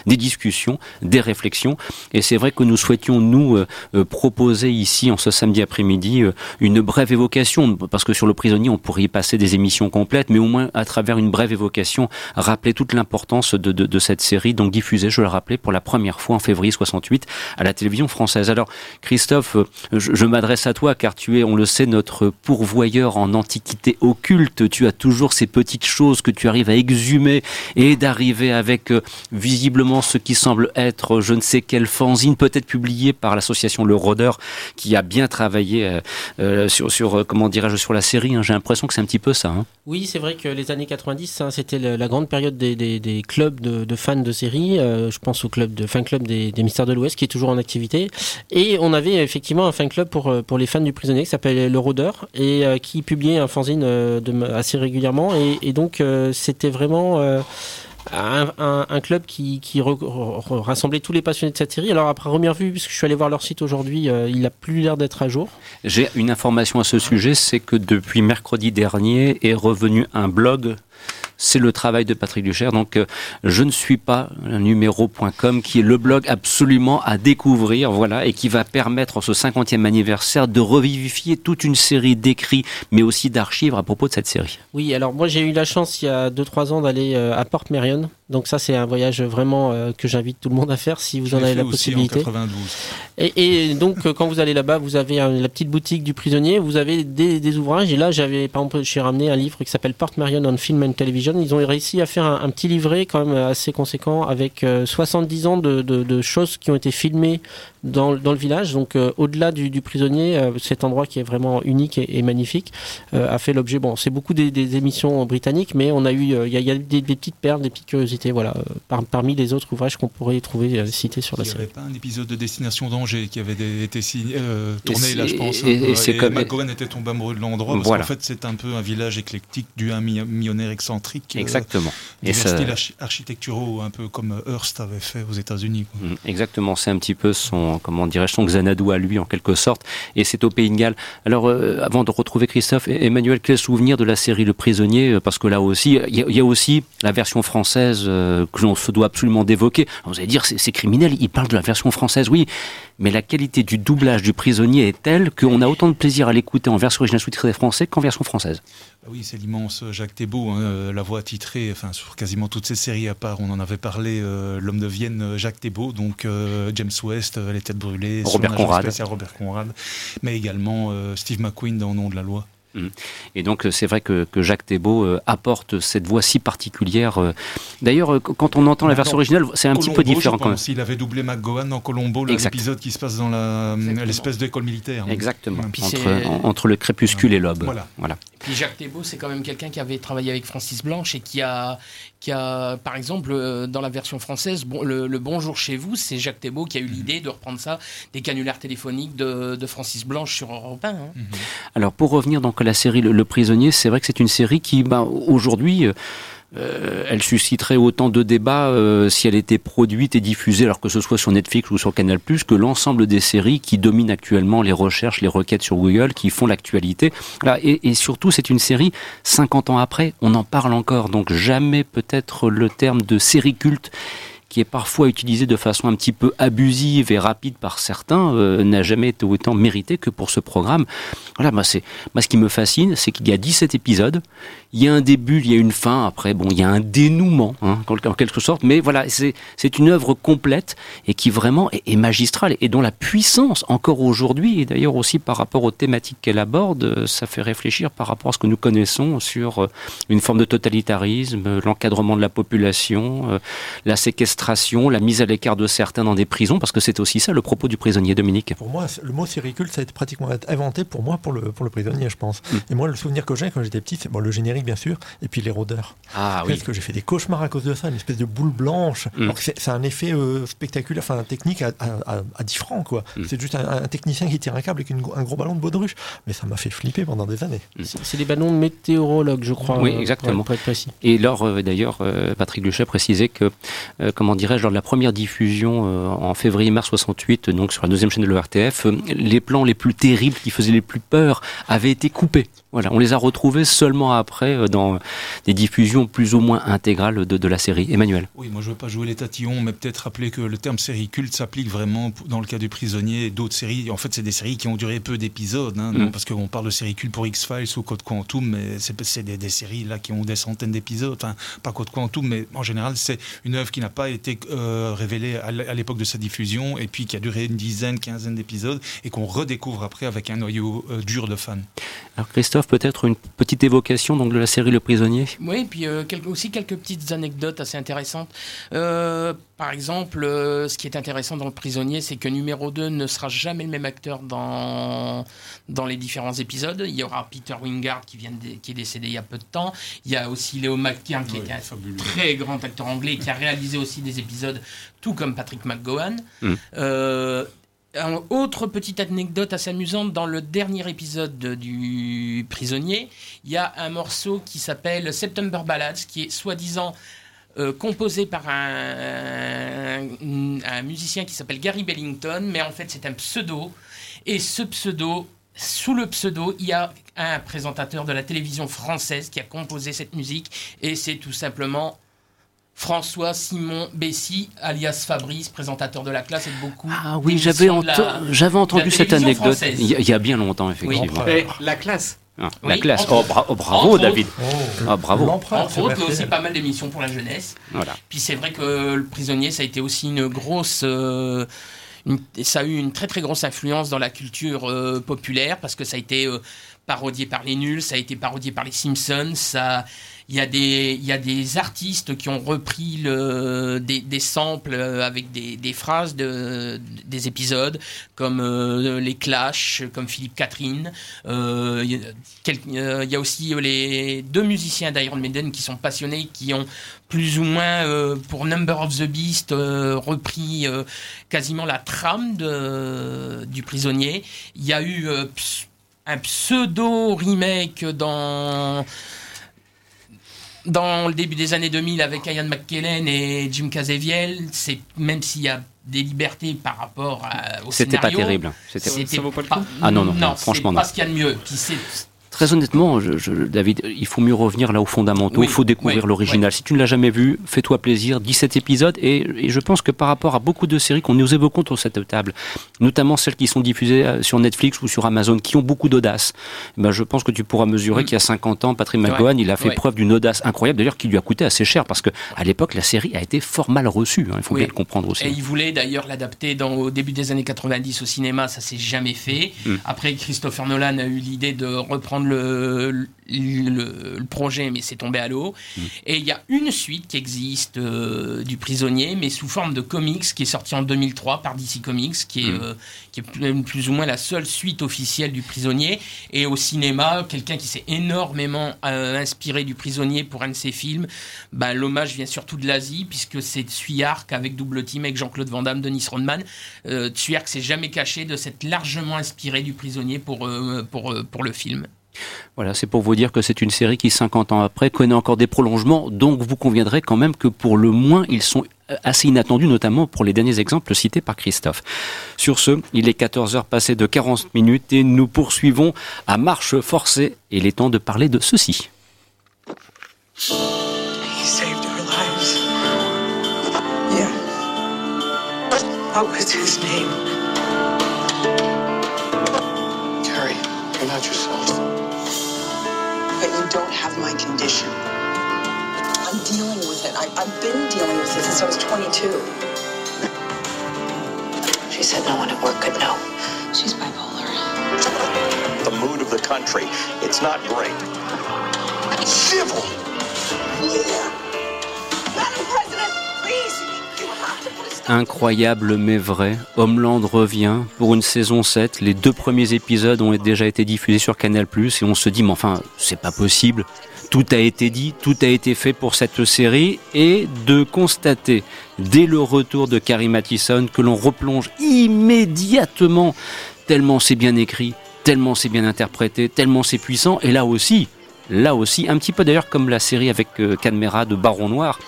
des discussions, des réflexions. Et c'est vrai que nous souhaitions, nous, euh, euh, proposer ici, en ce samedi après-midi, euh, une brève évocation, parce que sur le prisonnier, on pourrait y passer des émissions complètes, mais au moins, à travers une brève évocation, rappeler toute l'importance de, de, de cette série, donc diffusée, je le rappelais, pour la première fois en février 68 à la télévision française. Alors, Christophe, euh, je, je m'adresse à toi, car tu es, on le sait, notre pourvoyeur en antiquité occulte. Tu as toujours ces petites choses que tu arrives à exhumer et d'arriver avec visiblement ce qui semble être je ne sais quel fanzine, peut-être publié par l'association Le Rôdeur, qui a bien travaillé euh, euh, sur, sur euh, comment dirais-je, sur la série. hein. J'ai l'impression que c'est un petit peu ça. hein. Oui, c'est vrai que les années 90, hein, c'était la grande période des, des- clubs de, fans de séries. Je pense au club de fan club des, Mystères de l'Ouest qui est toujours en activité. Et on avait effectivement un fan club pour, pour les fans du prisonnier qui s'appelait Le Rôdeur et qui publiait un fanzine assez régulièrement. Et, donc c'était vraiment un, club qui, rassemblait tous les passionnés de cette série. Alors après première vue, puisque je suis allé voir leur site aujourd'hui, euh, il a plus l'air d'être à jour. J'ai une information à ce sujet, c'est que depuis mercredi dernier est revenu un blog. C'est le travail de Patrick Ducher. Donc, euh, je ne suis pas numéro.com qui est le blog absolument à découvrir, voilà, et qui va permettre en ce 50e anniversaire de revivifier toute une série d'écrits, mais aussi d'archives à propos de cette série. Oui, alors moi j'ai eu la chance il y a 2-3 ans d'aller euh, à Porte Mérion. Donc ça c'est un voyage vraiment euh, que j'invite tout le monde à faire si vous Je en avez la aussi possibilité. en 92. Et, et donc euh, quand vous allez là-bas, vous avez euh, la petite boutique du prisonnier, vous avez des, des ouvrages. Et là j'avais par exemple, j'ai ramené un livre qui s'appelle Porte Marion on Film and Television. Ils ont réussi à faire un, petit livret quand même assez conséquent avec euh, 70 ans de, de- de choses qui ont été filmées dans, dans le village. Donc euh, au-delà du, du prisonnier, euh, cet endroit qui est vraiment unique et, et magnifique euh, a fait l'objet. Bon, c'est beaucoup des, des émissions britanniques, mais on a eu, euh, il y a, il y a des, des petites perles, des petites curiosités, voilà, euh, par- parmi les autres ouvrages qu'on pourrait trouver euh, cités sur la Il n'y série. avait pas un épisode de Destination Danger qui avait des- été signé- euh, tourné Et là, je pense. et- et hein, c'est comme- McGowan était tombé amoureux de l'endroit parce Voilà. qu'en fait c'est un peu un village éclectique du un mi- millionnaire excentrique. euh, Exactement. Et divers ça- styles archi- architecturaux, un peu comme euh, Hearst avait fait aux États-Unis. Mm, Exactement, c'est un petit peu son, comment dirais-je, son Xanadu à lui en quelque sorte, et c'est au Pays de Galles. Alors, euh, avant de retrouver Christophe, et- Emmanuel, quel souvenir de la série Le Prisonnier Euh, Parce que là aussi, il y, a- aussi la version française euh, que l'on se doit absolument d'évoquer. Vous allez dire, c'est criminel, il parle de la version française, oui, mais la qualité du doublage du Prisonnier est telle qu'on a autant de plaisir à l'écouter en version originale sous-titrée français qu'en version française. Bah oui, c'est l'immense Jacques Thébault, hein, euh, la voix titrée, enfin sur quasiment toutes ces séries à part, on en avait parlé, euh, l'homme de Vienne, euh, Jacques Thébault, donc euh, James West, Les Têtes Brûlées, Robert Conrad. spécial Robert Conrad, mais également euh, Steve McQueen dans Nom de la loi. Et donc euh, c'est vrai que, que Jacques Thébault euh, apporte cette voix si particulière. euh. D'ailleurs, quand on entend la version originale, c'est un petit peu différent je quand même. pense, Il avait doublé McGowan dans Colombo, l'épisode qui se passe dans l'espèce d'école militaire. Exactement. Puis Entre, le crépuscule et l'aube. Voilà. voilà. Puis Jacques Thébault, c'est quand même quelqu'un qui avait travaillé avec Francis Blanche et qui a, qui a par exemple, dans la version française, bon, le, le Bonjour chez vous, c'est Jacques Thébault qui a eu l'idée de reprendre ça des canulars téléphoniques de, de Francis Blanche sur Europe 1. hein. Alors pour revenir donc la série Le, Prisonnier, c'est vrai que c'est une série qui, bah, aujourd'hui, euh, euh, elle susciterait autant de débats euh, si elle était produite et diffusée, alors que ce soit sur Netflix ou sur Canal+, que l'ensemble des séries qui dominent actuellement les recherches, les requêtes sur Google, qui font l'actualité. Et, et surtout, c'est une série 50 ans après, on en parle encore, donc jamais peut-être le terme de série culte qui est parfois utilisé de façon un petit peu abusive et rapide par certains, euh, n'a jamais été autant mérité que pour ce programme. Voilà, moi, c'est, moi ce qui me fascine, c'est qu'il y a 17 épisodes, il y a un début, il y a une fin, après, bon, il y a un dénouement, hein, en quelque sorte, mais voilà, c'est, c'est une œuvre complète et qui vraiment est, est magistrale et dont la puissance, encore aujourd'hui, et d'ailleurs aussi par rapport aux thématiques qu'elle aborde, euh, ça fait réfléchir par rapport à ce que nous connaissons sur euh, une forme de totalitarisme, euh, l'encadrement de la population, la séquestration, la mise à l'écart de certains dans des prisons, parce que c'est aussi ça le propos du prisonnier Dominique. Pour moi, le mot série culte, ça a été pratiquement inventé pour moi, pour le, pour le prisonnier, je pense. Mm. Et moi, le souvenir que j'ai quand j'étais petit, c'est bon, le générique, bien sûr, et puis les rôdeurs. Ah Parce que j'ai fait des cauchemars à cause de ça, une espèce de boule blanche. Mm. C'est un effet euh, spectaculaire, enfin technique à, à, à- à 10 francs, quoi. Mm. C'est juste un, un technicien qui tire un câble avec une un gros ballon de baudruche. Mais ça m'a fait flipper pendant des années. C'est c'est des ballons météorologues, je crois. Oui, euh, exactement. Pour, pour être précis. Et lors, euh, d'ailleurs, euh, Patrick Luchet précisait que, euh, comment dirais-je, lors de la première diffusion euh, en février-mars 68, donc sur la deuxième chaîne de l'ORTF, euh, les plans les plus terribles qui faisaient les plus peur avaient été coupés. Voilà, on les a retrouvés seulement après euh, dans des diffusions plus ou moins intégrales de, de la série. Emmanuel. Oui, moi je ne veux pas jouer les tatillons, mais peut-être rappeler que le terme série culte s'applique vraiment dans le cas du prisonnier et d'autres séries. En fait, c'est des séries qui ont duré peu d'épisodes, hein, Mm. parce qu'on parle de série culte pour X-Files ou Code Quantum, mais c'est des, des séries là qui ont des centaines d'épisodes. Enfin, pas Code Quantum, mais en général, c'est une œuvre qui n'a pas été euh, révélée à l'époque de sa diffusion et puis qui a duré une dizaine, quinzaine d'épisodes et qu'on redécouvre après avec un noyau euh, dur de fans. Alors Christophe, peut-être une petite évocation donc de la série Le Prisonnier? Oui, puis euh, quelques- aussi quelques petites anecdotes assez intéressantes. Euh, par exemple, euh, ce qui est intéressant dans Le Prisonnier, c'est que numéro 2 ne sera jamais le même acteur dans, dans les différents épisodes. Il y aura Peter Wingard qui, vient de- qui est décédé il y a peu de temps. Il y a aussi Léo McKern qui Oui, est un fabuleux. très grand acteur anglais qui a réalisé aussi des épisodes, tout comme Patrick McGowan. Mm. Autre petite anecdote assez amusante, dans le dernier épisode de- du Prisonnier, il y a un morceau qui s'appelle September Ballads, qui est soi-disant euh, composé par un, un musicien qui s'appelle Gary Bellington, mais en fait c'est un pseudo. Et ce pseudo, sous le pseudo, il y a un présentateur de la télévision française qui a composé cette musique, et c'est tout simplement François Simon Bessy, alias Fabrice, présentateur de la classe et de beaucoup. Ah oui, j'avais entendu cette anecdote il y, a, il y a bien longtemps, effectivement. Oui. La classe. Ah, la classe. Oh, bra- oh, bravo, entre David. Oh, Ah, bravo. L'empereur, Entre autres, mais aussi pas mal d'émissions pour la jeunesse. Voilà. Puis c'est vrai que le prisonnier, ça a été aussi une grosse. euh, une- ça a eu une très très grosse influence dans la culture euh, populaire parce que ça a été euh, parodié par les nuls, ça a été parodié par les Simpsons, ça, il y a des, il y a des artistes qui ont repris le, des, des samples avec des, des phrases de, des épisodes, comme euh, les Clash, comme Philippe Catherine. Euh, il, y a, euh, aussi les deux musiciens d'Iron Maiden qui sont passionnés, qui ont plus ou moins euh, pour Number of the Beast euh, repris euh, quasiment la trame de, du prisonnier. Il y a eu euh, un pseudo remake dans dans le début des années 2000 avec Ian McKellen et Jim Caviezel, c'est même s'il y a des libertés par rapport à- au C'était pas scénario, terrible. C'était- c'était Ça vaut pas le pas- coup? Ah non, non, non, non, franchement, c'est non. pas ce qu'il y a de mieux. Puis c'est Très honnêtement, je- je- David, il faut mieux revenir là aux fondamentaux. Oui, il faut découvrir oui, l'original. Si tu ne l'as jamais vu, fais-toi plaisir. 17 épisodes. Et, et je pense que par rapport à beaucoup de séries qu'on nous évoquons sur cette table, notamment celles qui sont diffusées euh, sur Netflix ou sur Amazon, qui ont beaucoup d'audace, eh ben, je pense que tu pourras mesurer Mm. qu'il y a 50 ans, Patrick McGowan, il a fait preuve d'une audace incroyable, d'ailleurs, qui lui a coûté assez cher, parce que à l'époque, la série a été fort mal reçue. hein, il faut bien le comprendre aussi. Et il voulait d'ailleurs l'adapter dans- au début des années 90 au cinéma, ça s'est jamais fait. Mm. Après, Christopher Nolan a eu l'idée de reprendre le, le, le- le projet, mais c'est tombé à l'eau. Mm. Et il y a une suite qui existe euh, du prisonnier, mais sous forme de comics, qui est sortie en 2003 par DC Comics, qui est, Mm. euh, qui est plus, plus ou moins la seule suite officielle du prisonnier. Et au cinéma, quelqu'un qui s'est énormément euh, inspiré du prisonnier pour un de ses films, ben, l'hommage vient surtout de l'Asie, puisque c'est Tsuyark avec double team avec Jean-Claude Van Damme, Denis Rodman. Tsuyark s'est jamais caché de s'être largement inspiré du prisonnier pour, pour, pour le film. Voilà, c'est pour vous dire que c'est une série qui, 50 ans après, connaît encore des prolongements. Donc, vous conviendrez quand même que pour le moins, ils sont euh, assez inattendus, notamment pour les derniers exemples cités par Christophe. Sur ce, il est 14h passé de 40 minutes et nous poursuivons à marche forcée. Il est temps de parler de ceci. But you don't have my condition. I'm dealing with it. I, I've been dealing with it since I was 22. She said no one at work could know. She's bipolar. the mood of the country. It's not great. Civil war. Madam President, please, Incroyable mais vrai, Homeland revient pour une saison 7. Les deux premiers épisodes ont déjà été diffusés sur Canal+, et on se dit, mais enfin, c'est pas possible. Tout a été dit, tout a été fait pour cette série, et de constater, dès le retour de Carrie Mathison, que l'on replonge immédiatement, tellement c'est bien écrit, tellement c'est bien interprété, tellement c'est puissant, et là aussi, là aussi, un petit peu d'ailleurs comme la série avec euh, Cadmera de Baron Noir,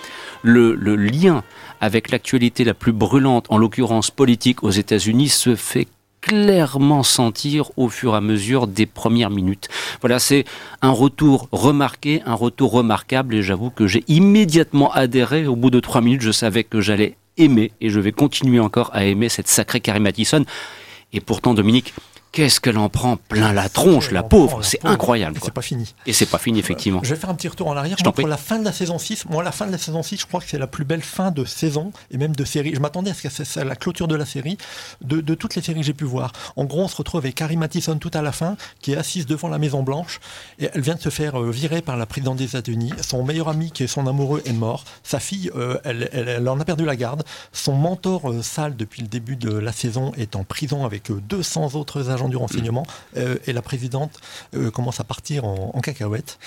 le lien avec l'actualité la plus brûlante, en l'occurrence politique aux États-Unis, se fait clairement sentir au fur et à mesure des premières minutes. Voilà, c'est un retour remarqué, un retour remarquable, et j'avoue que j'ai immédiatement adhéré. Au bout de trois minutes, je savais que j'allais aimer, et je vais continuer encore à aimer cette sacrée Carrie Mathison. Et pourtant, Dominique, qu'est-ce qu'elle en prend plein la tronche, la pauvre, c'est incroyable. Et c'est pas fini. Et c'est pas fini, effectivement. Je vais faire un petit retour en arrière. Je t'en Moi, pour la fin de la saison 6, moi, la fin de la saison 6, je crois que c'est la plus belle fin de saison et même de série. Je m'attendais à ce que c'est la clôture de la série, de, de toutes les séries que j'ai pu voir. En gros, on se retrouve avec Carrie Mathison tout à la fin, qui est assise devant la Maison Blanche, et elle vient de se faire euh, virer par la présidente des États-Unis. Son meilleur ami, qui est son amoureux, est mort. Sa fille, euh, elle, elle- elle en a perdu la garde. Son mentor euh, sale depuis le début de la saison est en prison avec euh, 200 autres agents du renseignement. Euh, et la présidente euh, commence à partir en, en cacahuète.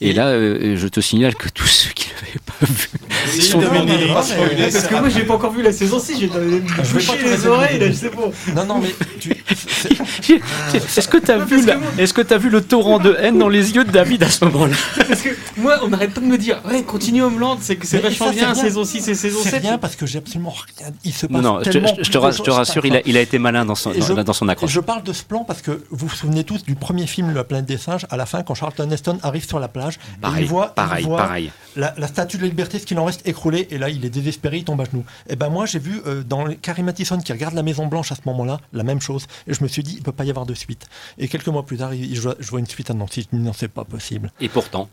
Et là, euh, je te signale que tous ceux qui l'avaient pas vu sont Non, non, venus. non, non, mais- Parce que moi, j'ai pas encore vu la saison 6, j'ai te les oreilles, le là, je sais pas. Non, non, mais tu, Est-ce que tu as, vu la- que t'as vu le torrent de haine dans les yeux de David à ce moment-là Parce que moi, on arrête pas de me dire, ouais, continue Homeland, c'est que c'est vachement ça, c'est bien, saison 6 et saison C'est 7. rien parce que j'ai absolument rien. Il se passe Non, non, je, te- tellement je te plus de rassure, il, a, été malin dans son, dans, son accroche. je parle de ce plan parce que vous vous souvenez tous du premier film La planète des singes, à la fin, quand Charlton Heston arrive sur la plage, et il voit, il pareil, voit pareil. La, la statue de la liberté, ce qu'il en reste écroulé, et là il est désespéré, il tombe à genoux. Et ben moi j'ai vu euh, dans Carrie Mathison qui regarde la Maison Blanche à ce moment-là, la même chose, et je me suis dit, il peut pas y avoir de suite. Et quelques mois plus tard, il- je, vois, je vois une suite à Nancy, je me dis non, c'est pas possible. Et pourtant,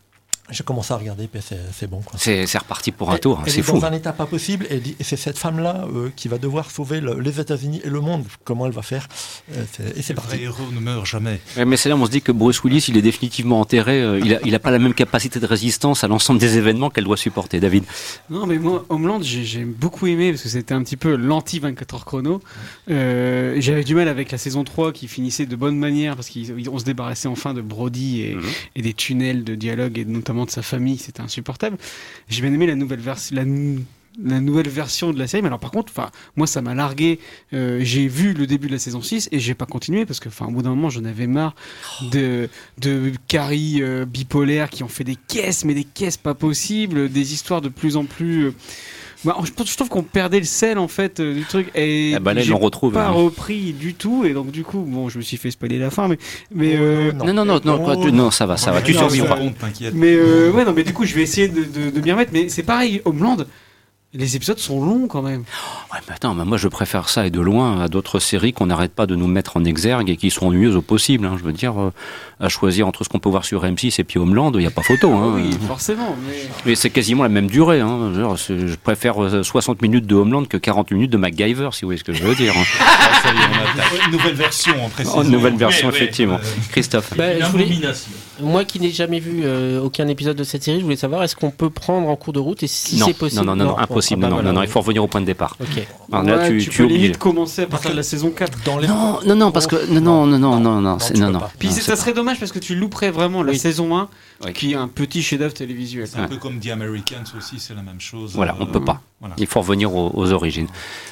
J'ai commencé à regarder, puis c'est bon. C'est reparti pour un tour, hein, Elle c'est est fou. dans un état pas possible, et, c'est cette femme-là euh, qui va devoir sauver le- les États-Unis et le monde. Comment elle va faire Euh, c'est- Et c'est parti. héros ne meurt jamais. Ouais, mais c'est là où on se dit que Bruce Willis, il est définitivement enterré. euh, il, a, il a pas la même capacité de résistance à l'ensemble des événements qu'elle doit supporter. David. Non, mais moi, Homeland, j'ai beaucoup aimé parce que c'était un petit peu l'anti-24 heures chrono. Euh, J'avais du mal avec la saison 3 qui finissait de bonne manière parce qu'on se débarrassait enfin de Brody et, et des tunnels de dialogue et notamment de sa famille. C'était insupportable. J'ai bien aimé la nouvelle version. La, nou- la nouvelle version de la série, mais alors par contre, moi ça m'a largué. Euh, j'ai vu le début de la saison 6 et j'ai pas continué parce que, au bout d'un moment, j'en avais marre de de Carrie euh, bipolaire qui ont fait des caisses, mais des caisses pas possibles, des histoires de plus en plus. euh, bah, je, trouve qu'on perdait le sel en fait euh, du truc et Ah bah là, ils pas hein. repris du tout et donc du coup bon je me suis fait spoiler la fin mais mais euh, Non, non, non, non, quoi, tu- non, ça va, ça va, tu survivras. mais euh, ouais non mais du coup je vais essayer de, de, de m'y remettre mais c'est pareil Homeland les épisodes sont longs quand même Ouais, mais attends, mais moi je préfère ça et de loin à d'autres séries qu'on n'arrête pas de nous mettre en exergue et qui sont ennuyeuses au possible. hein. Je veux dire, euh, à choisir entre ce qu'on peut voir sur M6 et puis Homeland, il n'y a pas photo. Hein. oui forcément mais Mais c'est quasiment la même durée. Hein. Je préfère euh, 60 minutes de Homeland que 40 minutes de MacGyver, si vous voyez ce que je veux dire. hein. Ah, ça y est, on attaque. Une nouvelle version, en précisant. Oh, une nouvelle version, Oui, oui. effectivement. Euh, Christophe. Bah, je voulais- Moi qui n'ai jamais vu euh, aucun épisode de cette série, je voulais savoir est-ce qu'on peut prendre en cours de route et si non, c'est possible? non, non, non, non, impossible. Ah non, non, non, non, il faut revenir au point de départ. Ok. Alors là, Ouais, tu, tu, tu peux limite commencer à partir de la saison 4 dans les Non, non, non, parce que non, non, non, non, non, non, non, non. puis non, c'est- c'est ça serait dommage parce que tu louperais vraiment la Oui. saison 1 Oui. qui est un petit chef-d'œuvre télévisuel C'est un peu comme The Americans aussi, c'est la même chose. Voilà, on Euh, peut pas. voilà. Il faut revenir aux, aux origines.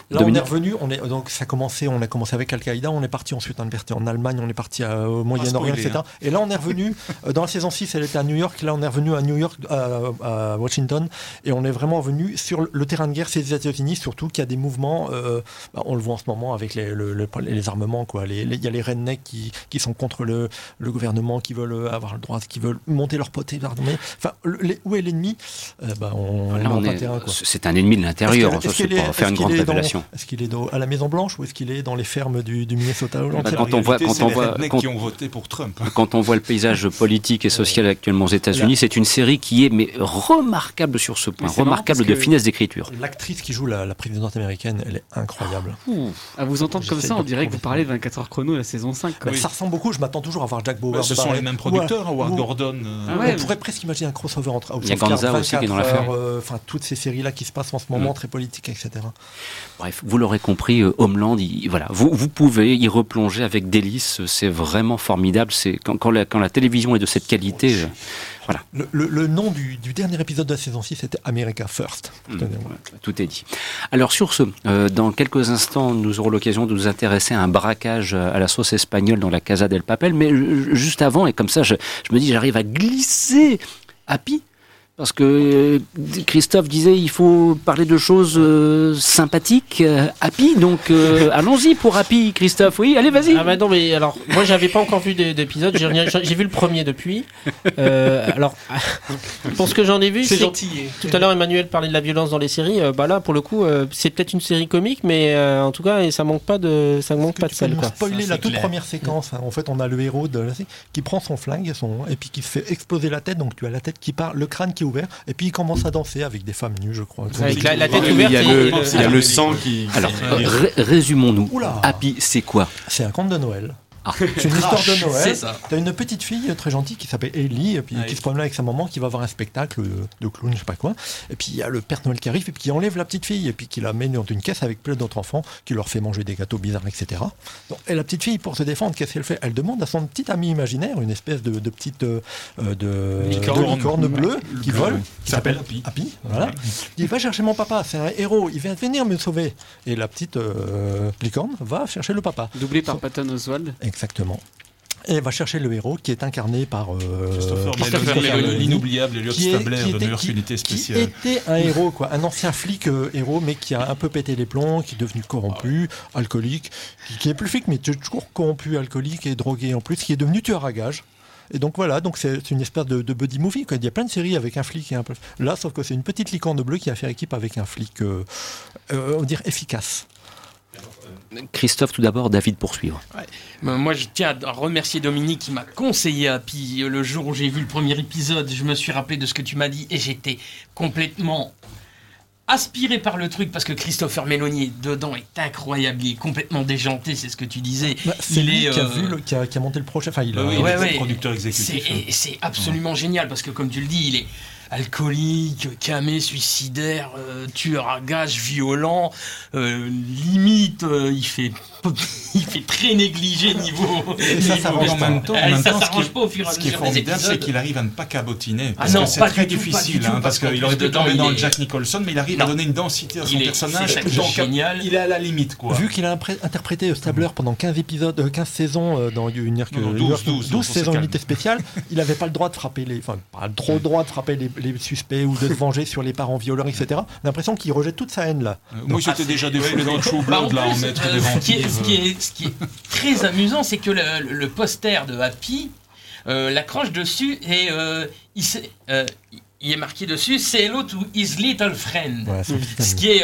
Là, Dominique on est revenu, on est, donc ça a commencé, on a commencé avec Al-Qaïda, on est parti ensuite en Allemagne, on est parti à- au Moyen-Orient, spoiler, etc. hein. Et là, on est revenu, euh, dans la saison 6, elle était à New York, là, on est revenu à New York, à, à Washington, et on est vraiment revenu sur le terrain de guerre, c'est les États-Unis, surtout qu'il y a des mouvements, euh, bah, on le voit en ce moment avec les, le- le- les armements, quoi. Il y a les rednecks qui, qui sont contre le, le gouvernement, qui veulent avoir le droit, qui veulent monter leur poté d'armée. Enfin, le- les- où est l'ennemi? Euh, bah, on, Là, est c'est un ennemi de l'intérieur. Est-ce qu'il est- pas faire une grande révélation. Est-ce qu'il est dans- à la Maison Blanche ou est-ce qu'il est dans les fermes du, du Minnesota Bah, quand on voit, quand on voit, rednecks quand- qui ont voté pour Trump. quand on voit le paysage politique et social actuellement aux États-Unis, c'est une série qui est mais remarquable sur ce point, Mais remarquable de finesse d'écriture. L'actrice qui joue la, la présidente américaine, elle est incroyable. à vous entendre comme ça on dirait que vous parlez de 24 heures chrono la saison 5 quoi. Bah, Ça ressemble beaucoup, je m'attends toujours à voir Jack Bauer. Bah, ce sont les mêmes producteurs, Howard Gordon. Euh, Ah ouais. on pourrait presque imaginer un crossover entre House Il y a of Cards, Ganza aussi qui est dans 24 l'affaire. euh, Enfin, toutes ces séries-là qui se passent en ce moment, Mm. très politiques, etc. Bref, vous l'aurez compris, euh, Homeland, il- voilà, vous, vous pouvez y replonger avec délice. C'est vraiment formidable. C'est quand, quand la, quand la télévision est de cette qualité, euh, voilà, Le, le- le nom du, du dernier épisode de la saison 6, c'était America First. Mm. Voilà. tout est dit. Alors sur ce, euh, dans quelques instants, nous aurons l'occasion de nous intéresser à un braquage euh, à la sauce espagnole dans la Casa del Papel. Mais euh, juste avant, et comme ça, je, je me dis, j'arrive à glisser Happy. Parce que euh, Christophe disait il faut parler de choses euh, sympathiques, euh, happy. Donc euh, allons-y pour happy, Christophe. Oui, allez, vas-y. Ah bah non mais alors moi j'avais pas encore vu d'é- d'épisode, j'ai vu le premier depuis. Euh, alors pour ce que j'en ai vu, c'est gentil tout à l'heure Emmanuel parlait de la violence dans les séries. euh, bah là pour le coup euh, c'est peut-être une série comique, mais euh, en tout cas et ça manque pas de ça manque pas de sel quoi. spoiler Ça, la toute clair. première séquence. hein. En fait, on a le héros de la série qui prend son flingue son, et puis qui se fait exploser la tête. Donc tu as la tête qui part, le crâne qui est ouvert, et puis il commence à danser avec des femmes nues, je crois. Avec la, la tête Il ouverte y a le, il y a le sang qui. Alors, résumons-nous. Happy, c'est quoi? C'est un conte de Noël. Ah. C'est une histoire de Noël. C'est ça. T'as une petite fille très gentille qui s'appelle Ellie, et puis Ah qui oui. se promène avec sa maman, qui va voir un spectacle de, de clown, je sais pas quoi. Et puis il y a le Père Noël qui arrive, et puis qui enlève la petite fille, et puis qui la met dans une caisse avec plein d'autres enfants, qui leur fait manger des gâteaux bizarres, etc. Donc, et la petite fille, pour se défendre, qu'est-ce qu'elle fait? Elle demande à son petit ami imaginaire, une espèce de, de petite euh, euh, de, Licorne. de licorne bleue qui vole, qui s'appelle Happy. Happy. Voilà. Il va chercher mon papa, c'est un héros, il vient venir me sauver. Et la petite euh, licorne va chercher le papa. doublé par Patton Oswald Exactement. Et elle va chercher le héros qui est incarné par euh, Christopher l'inoubliable Elliot qui est- de New York qui- Unité qui Spéciale. était un héros, quoi, un ancien flic euh, héros, mais qui a un peu pété les plombs, qui est devenu corrompu, alcoolique, qui, qui est plus flic, mais toujours corrompu, alcoolique et drogué en plus, qui est devenu tueur à gages. Et donc voilà, donc c'est c'est une espèce de, de buddy movie. Quoi. Il y a plein de séries avec un flic et un peu. Là, sauf que c'est une petite licorne bleue qui a fait équipe avec un flic, euh, euh, on va dire efficace. Christophe, tout d'abord, David poursuivre. Euh, Moi, je tiens à remercier Dominique qui m'a conseillé Happy. Le jour où j'ai vu le premier épisode, je me suis rappelé de ce que tu m'as dit et j'étais complètement aspiré par le truc parce que Christopher Meloni dedans est incroyable, il est complètement déjanté, c'est ce que tu disais. Bah, c'est lui est, qui a, euh, vu le- qui, a, qui a monté le projet. Enfin, il a, Ouais, il est ouais. producteur exécutif. C'est- et C'est absolument génial parce que, comme tu le dis, il est alcoolique, camé, suicidaire, euh, tueur à gages, violent, euh, limite, euh, il fait il fait très négligé niveau. Et ça niveau- s'arrange en même temps. en Euh, même ça temps, s'arrange est- pas au fur et à Ce qui est mesure formidable, c'est qu'il arrive à ne pas cabotiner. Ah non, que c'est pas très tout, difficile, tout, hein, parce qu'il aurait pu tomber dans le est- Jack Nicholson, mais il arrive Non. à donner une densité à son Il est- personnage. Donc, génial. Il est à la limite, quoi. Vu qu'il a interprété euh, Stabler pendant 15 épisodes, euh, 15 saisons euh, dans une, une, Non, non, une- 12, une- 12, 12 on se saisons calme. unité spéciale, il n'avait pas le droit de frapper les, enfin pas trop le droit de frapper les, suspects ou de se venger sur les parents violeurs, etc. L'impression qu'il rejette toute sa haine là. Euh, Moi, j'étais déjà défoulé dans le Blood, là, en euh, des est, vampires. Ce qui est- ce qui est très amusant, c'est que le, le poster de Happy, euh, l'accroche dessus et euh, il, euh, il est marqué dessus "Say hello to his little friend", ce qui est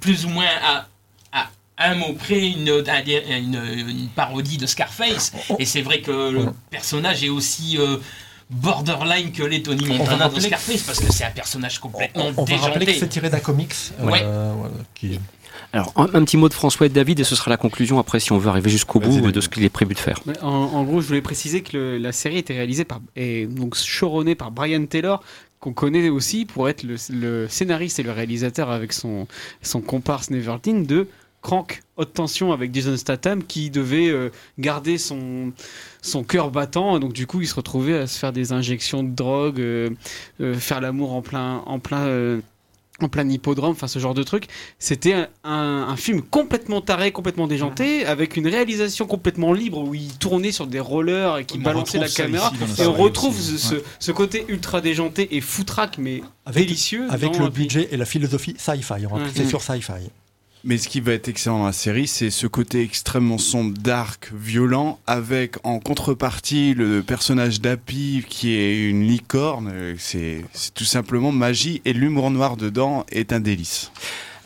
plus ou moins à, à un mot près une, une, une parodie de Scarface. Et c'est vrai que le personnage est aussi borderline que les Tony Montana de Scarface parce que c'est un personnage complètement On va rappeler que déjanté. c'est tiré d'un comics. euh, Ouais. voilà, qui- Alors, un, un petit mot de François et de David, et ce sera la conclusion après si on veut arriver jusqu'au bout David. de ce qu'il est prévu de faire. En, en gros, je voulais préciser que le- la série était réalisée par et donc showrunnée par Brian Taylor, qu'on connaît aussi pour être le, le scénariste et le réalisateur avec son son comparse Nevertine de Crank Haute Tension avec Jason Statham qui devait euh, garder son son cœur battant donc du coup il se retrouvait à se faire des injections de drogue euh, euh, faire l'amour en plein en plein euh, en plein hippodrome, enfin ce genre de truc. C'était un, un- un film complètement taré, complètement déjanté, avec une réalisation complètement libre où il tournait sur des rollers et qui balançait la caméra. ici Et on retrouve aussi, ce, ouais. ce côté ultra déjanté et foutraque, mais Avec, délicieux. avec le budget et la philosophie sci-fi. On va Ouais. c'est Mm. sur sci-fi. Mais ce qui va être excellent dans la série, c'est ce côté extrêmement sombre, dark, violent, avec en contrepartie le personnage d'Happy qui est une licorne. C'est tout simplement magie et l'humour noir dedans est un délice.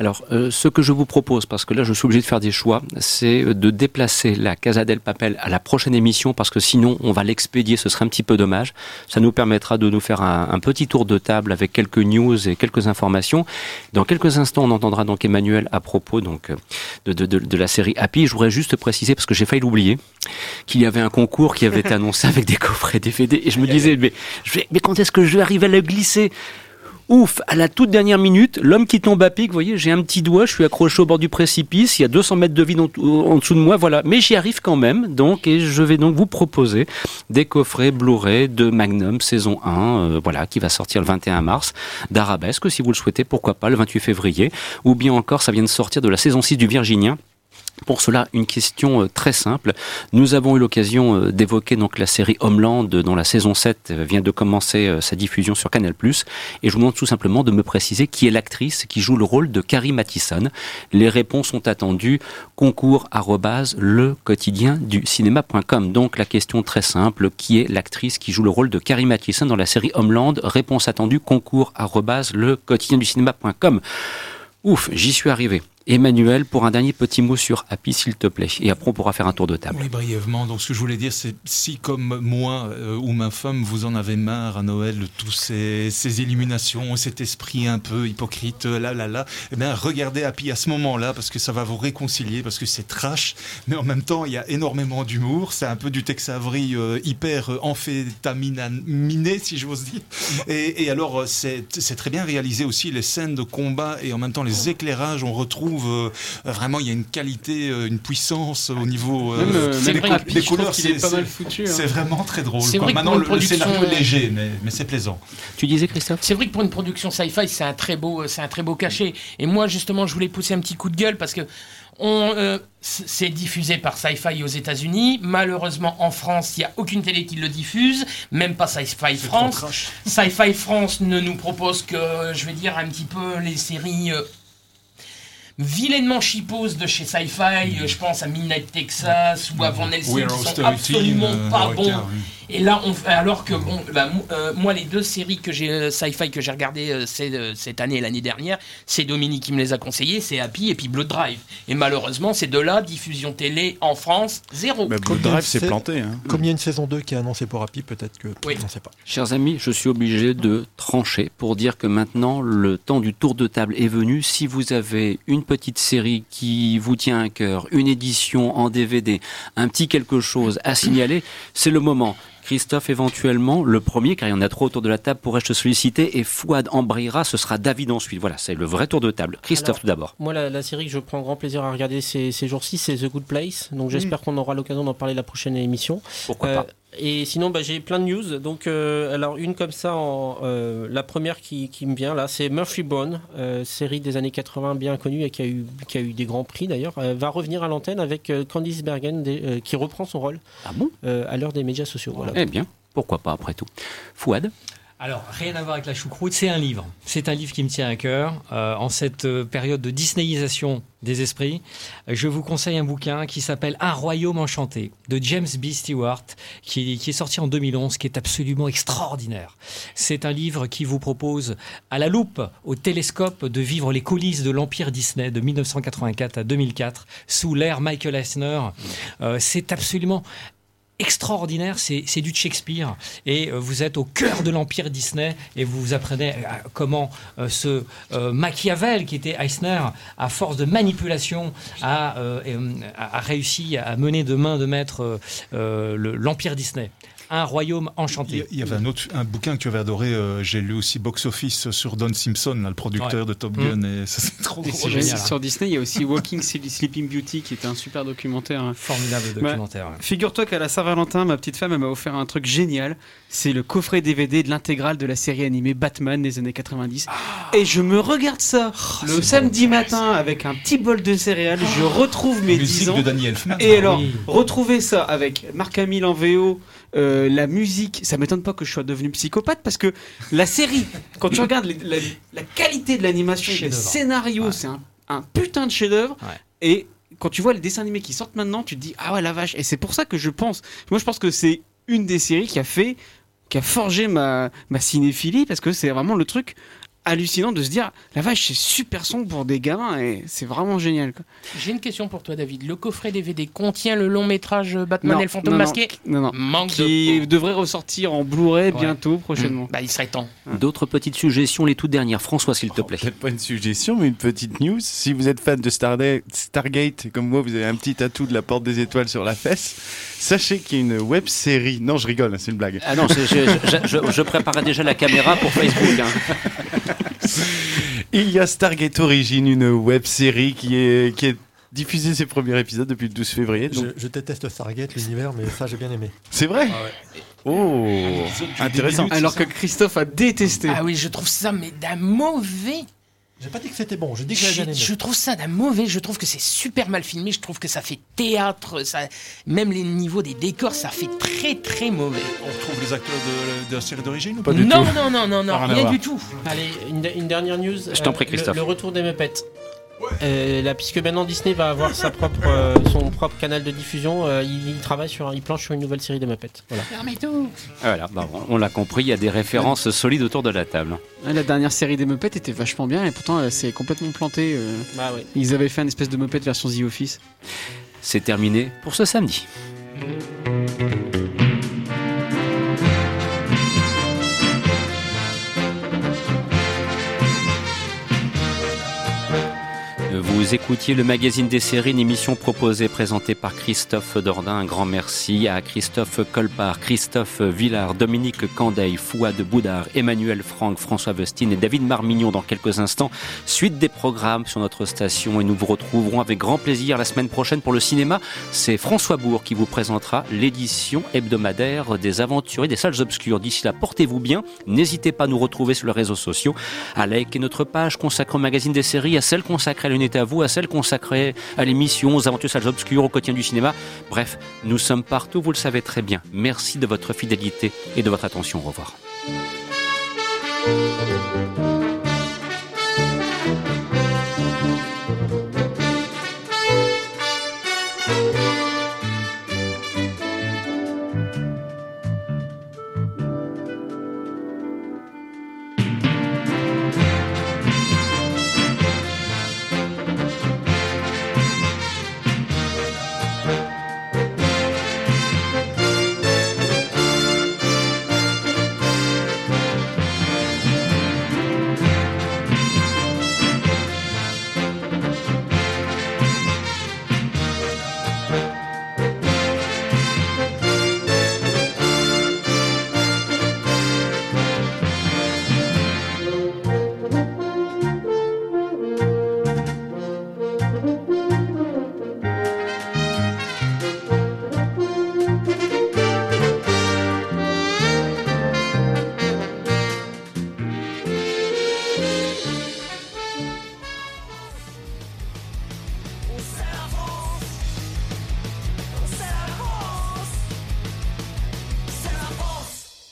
Alors, euh, ce que je vous propose, parce que là je suis obligé de faire des choix, c'est de déplacer la Casa del Papel à la prochaine émission, parce que sinon on va l'expédier, ce serait un petit peu dommage. Ça nous permettra de nous faire un, un petit tour de table avec quelques news et quelques informations. Dans quelques instants, on entendra donc Emmanuel à propos donc euh, de, de, de, de la série Happy. Je voudrais juste préciser, parce que j'ai failli l'oublier, qu'il y avait un concours qui avait été annoncé avec des coffrets DVD, et je me disais, mais, mais quand est-ce que je vais arriver à le glisser? Ouf, à la toute dernière minute, l'homme qui tombe à pic, vous voyez, j'ai un petit doigt, je suis accroché au bord du précipice, il y a 200 mètres de vide en, dessous de moi, voilà. Mais j'y arrive quand même, donc, et je vais donc vous proposer des coffrets Blu-ray de Magnum saison 1, euh, voilà, qui va sortir le 21 mars, d'Arabesque, si vous le souhaitez, pourquoi pas, le 28 février, ou bien encore, ça vient de sortir de la saison 6 du Virginien, pour cela, une question euh, très simple. Nous avons eu l'occasion euh, d'évoquer donc la série Homeland, euh, dont la saison 7 euh, vient de commencer sa diffusion sur Canal+. Et je vous demande tout simplement de me préciser qui est l'actrice qui joue le rôle de Carrie Mathison. Les réponses sont attendues. Concours le quotidien du cinéma.com. Donc la question très simple, qui est l'actrice qui joue le rôle de Carrie Mathison dans la série Homeland? Réponse attendue, concours le quotidien du cinéma.com. Ouf, j'y suis arrivé. Emmanuel, pour un dernier petit mot sur Happy, s'il te plaît. Et après, on pourra faire un tour de table. Oui, brièvement. Donc, ce que je voulais dire, c'est si, comme moi euh, ou ma femme, vous en avez marre à Noël de tous ces, ces illuminations, cet esprit un peu hypocrite, euh, là, là, là, eh bien, regardez Happy à ce moment-là, parce que ça va vous réconcilier, parce que c'est trash, mais en même temps, il y a énormément d'humour. C'est un peu du Tex Avery euh, hyper amphétaminé, si j'ose dire. Et, et alors, c'est très bien réalisé aussi, les scènes de combat et en même temps les éclairages. On retrouve euh, vraiment, il y a une qualité, euh, une puissance au niveau euh, Même, des, trouve couleurs. qu'il est c'est- pas mal c'est- foutu, hein. C'est vraiment très drôle. Maintenant, le, scénario est production- léger, mais, mais c'est plaisant. Tu disais, Christophe? C'est vrai que pour une production sci-fi, c'est un très beau, c'est un très beau cachet. Et moi, justement, je voulais pousser un petit coup de gueule parce que on, euh, c'est diffusé par Sci-Fi aux États-Unis. Malheureusement, en France, il n'y a aucune télé qui le diffuse, même pas Sci-Fi France. Sci-Fi France ne nous propose que, je vais dire, un petit peu les séries. Vilainement chipose de chez Sci-Fi, euh, je pense à Midnight Texas ou à Van Helsing, qui sont absolument euh, pas bons. Et là, on, alors que bon, bah, euh, moi, les deux séries que j'ai euh, sci-fi que j'ai regardées euh, c'est, euh, cette année et l'année dernière, c'est Dominique qui me les a conseillées, c'est Happy et puis Blood Drive. Et malheureusement, ces deux-là, diffusion télé en France, zéro. Bah, Blue Drive s'est planté. Hein. Comme il y a une saison 2 qui est annoncée pour Happy, peut-être que. Oui. On ne sait pas. Chers amis, je suis obligé de trancher pour dire que maintenant le temps du tour de table est venu. Si vous avez une petite série qui vous tient à cœur, une édition en DVD, un petit quelque chose à signaler, c'est le moment. Christophe éventuellement, le premier, car il y en a trop autour de la table, pourrais-je te solliciter, et Fouad embrayera, ce sera David ensuite. Voilà, c'est le vrai tour de table. Christophe Alors, tout d'abord. Moi, la, la série que je prends grand plaisir à regarder ces, ces jours-ci, c'est The Good Place. Donc, j'espère qu'on aura l'occasion d'en parler la prochaine émission. Pourquoi Euh, pas? Et sinon, bah, j'ai plein de news. Donc, euh, alors une comme ça, en, euh, la première qui, qui me vient là, c'est Murphy Bone, euh, série des années 80 bien connue et qui a eu, qui a eu des grands prix d'ailleurs, euh, va revenir à l'antenne avec Candice Bergen des- qui reprend son rôle Ah bon? à l'heure des médias sociaux. Voilà. Eh bien, pourquoi pas après tout. Fouad? Alors, rien à voir avec la choucroute, c'est un livre. C'est un livre qui me tient à cœur. Euh, en cette euh, période de Disneyisation des esprits, je vous conseille un bouquin qui s'appelle Un royaume enchanté de James B. Stewart, qui, qui est sorti en 2011, qui est absolument extraordinaire. C'est un livre qui vous propose, à la loupe, au télescope, de vivre les coulisses de l'Empire Disney de 1984 à 2004, sous l'ère Michael Eisner. Euh, c'est absolument extraordinaire, c'est du Shakespeare. Et euh, vous êtes au cœur de l'empire Disney et vous apprenez euh, comment euh, ce Machiavel, qui était Eisner, à force de manipulation, a, a réussi à mener de main de maître le- l'empire Disney. Un royaume enchanté. il y avait un autre un bouquin que tu avais adoré, euh, j'ai lu aussi Box Office sur Don Simpson, là, le producteur Ouais. de Top Mm. Gun, et ça c'est trop Et génial, génial. hein. Sur Disney, il y a aussi Walking Sleeping Beauty qui était un super documentaire. hein. Formidable Bah, documentaire. Figure-toi qu'à la Saint-Valentin, ma petite femme elle m'a offert un truc génial. C'est le coffret DVD de l'intégrale de la série animée Batman des années 90. Et je me regarde ça le samedi matin avec un petit bol de céréales. Je retrouve mes 10 Musique ans. de Elfman. Et alors, oui. retrouver ça avec Marc Hamill en VO, euh, la musique, ça m'étonne pas que je sois devenu psychopathe parce que la série, quand tu regardes les- la, la qualité de l'animation, Chef-d'œuvre. scénarios, c'est un, un putain de chef-d'œuvre. Ouais. Et quand tu vois les dessins animés qui sortent maintenant, tu te dis ah ouais la vache. Et c'est pour ça que je pense, moi je pense que c'est une des séries qui a fait, qui a forgé ma, ma cinéphilie parce que c'est vraiment le truc hallucinant de se dire la vache c'est super sombre pour des gamins et c'est vraiment génial quoi. J'ai une question pour toi, David. Le coffret DVD contient le long métrage Batman Non, et le fantôme non, masqué? Non non. Manque Qui de. devrait ressortir en Blu-ray Ouais. bientôt prochainement. Bah, il serait temps. D'autres petites suggestions, les toutes dernières. François, s'il te plaît. Peut-être pas une suggestion, mais une petite news. Si vous êtes fan de Starda- Stargate, comme moi, vous avez un petit tatou de la porte des étoiles sur la fesse. Sachez qu'il y a une web série. Non, je rigole, hein, c'est une blague. Ah non, c'est- je, je- je- je préparais déjà la caméra pour Facebook. hein. Il y a Stargate Origin, une web série qui est, qui est diffusée ses premiers épisodes depuis le 12 février. donc- Je, je déteste Stargate, l'univers, mais ça j'ai bien aimé. C'est vrai Oh, intéressant. Alors que Christophe a détesté. Ah oui, je trouve ça, mais d'un mauvais. J'ai pas dit que c'était bon, j'ai dit que j'avais bien Je, aimé. je trouve ça d'un mauvais. Je trouve que c'est super mal filmé. Je trouve que ça fait théâtre. Ça, même les niveaux des décors, ça fait très très mauvais. On retrouve les acteurs de, de la série d'origine ou Pas du non, tout. non, non, non, non, Rien du tout. Allez, une, une dernière news. Je t'en prie, le- Christophe. Le, retour des Muppets. Euh, là, puisque maintenant Disney va avoir sa propre, euh, son propre canal de diffusion, euh, il, il travaille sur, il planche sur une nouvelle série des Muppets. Voilà. Voilà, bah, on l'a compris, il y a des références solides autour de la table. La dernière série des Muppets était vachement bien et pourtant elle s'est complètement plantée. euh. Bah oui. Ils avaient fait une espèce de Muppet version The Office. C'est terminé pour ce samedi. Vous écoutiez le magazine des séries, une émission proposée, présentée par Christophe Dordain. Un grand merci à Christophe Colpart, Christophe Villard, Dominique Candeil, Fouad Boudard, Emmanuel Franck, François Vestine et David Marmignon dans quelques instants. Suite des programmes sur notre station et nous vous retrouverons avec grand plaisir la semaine prochaine pour le cinéma. C'est François Bourg qui vous présentera l'édition hebdomadaire des aventuriers des salles obscures. D'ici là, portez-vous bien. N'hésitez pas à nous retrouver sur les réseaux sociaux, à liker notre page consacrée au magazine des séries, à celle consacrée à l'unité à à celle consacrée à l'émission, aux aventures salles obscures, au quotidien du cinéma. Bref, nous sommes partout, vous le savez très bien. Merci de votre fidélité et de votre attention. Au revoir.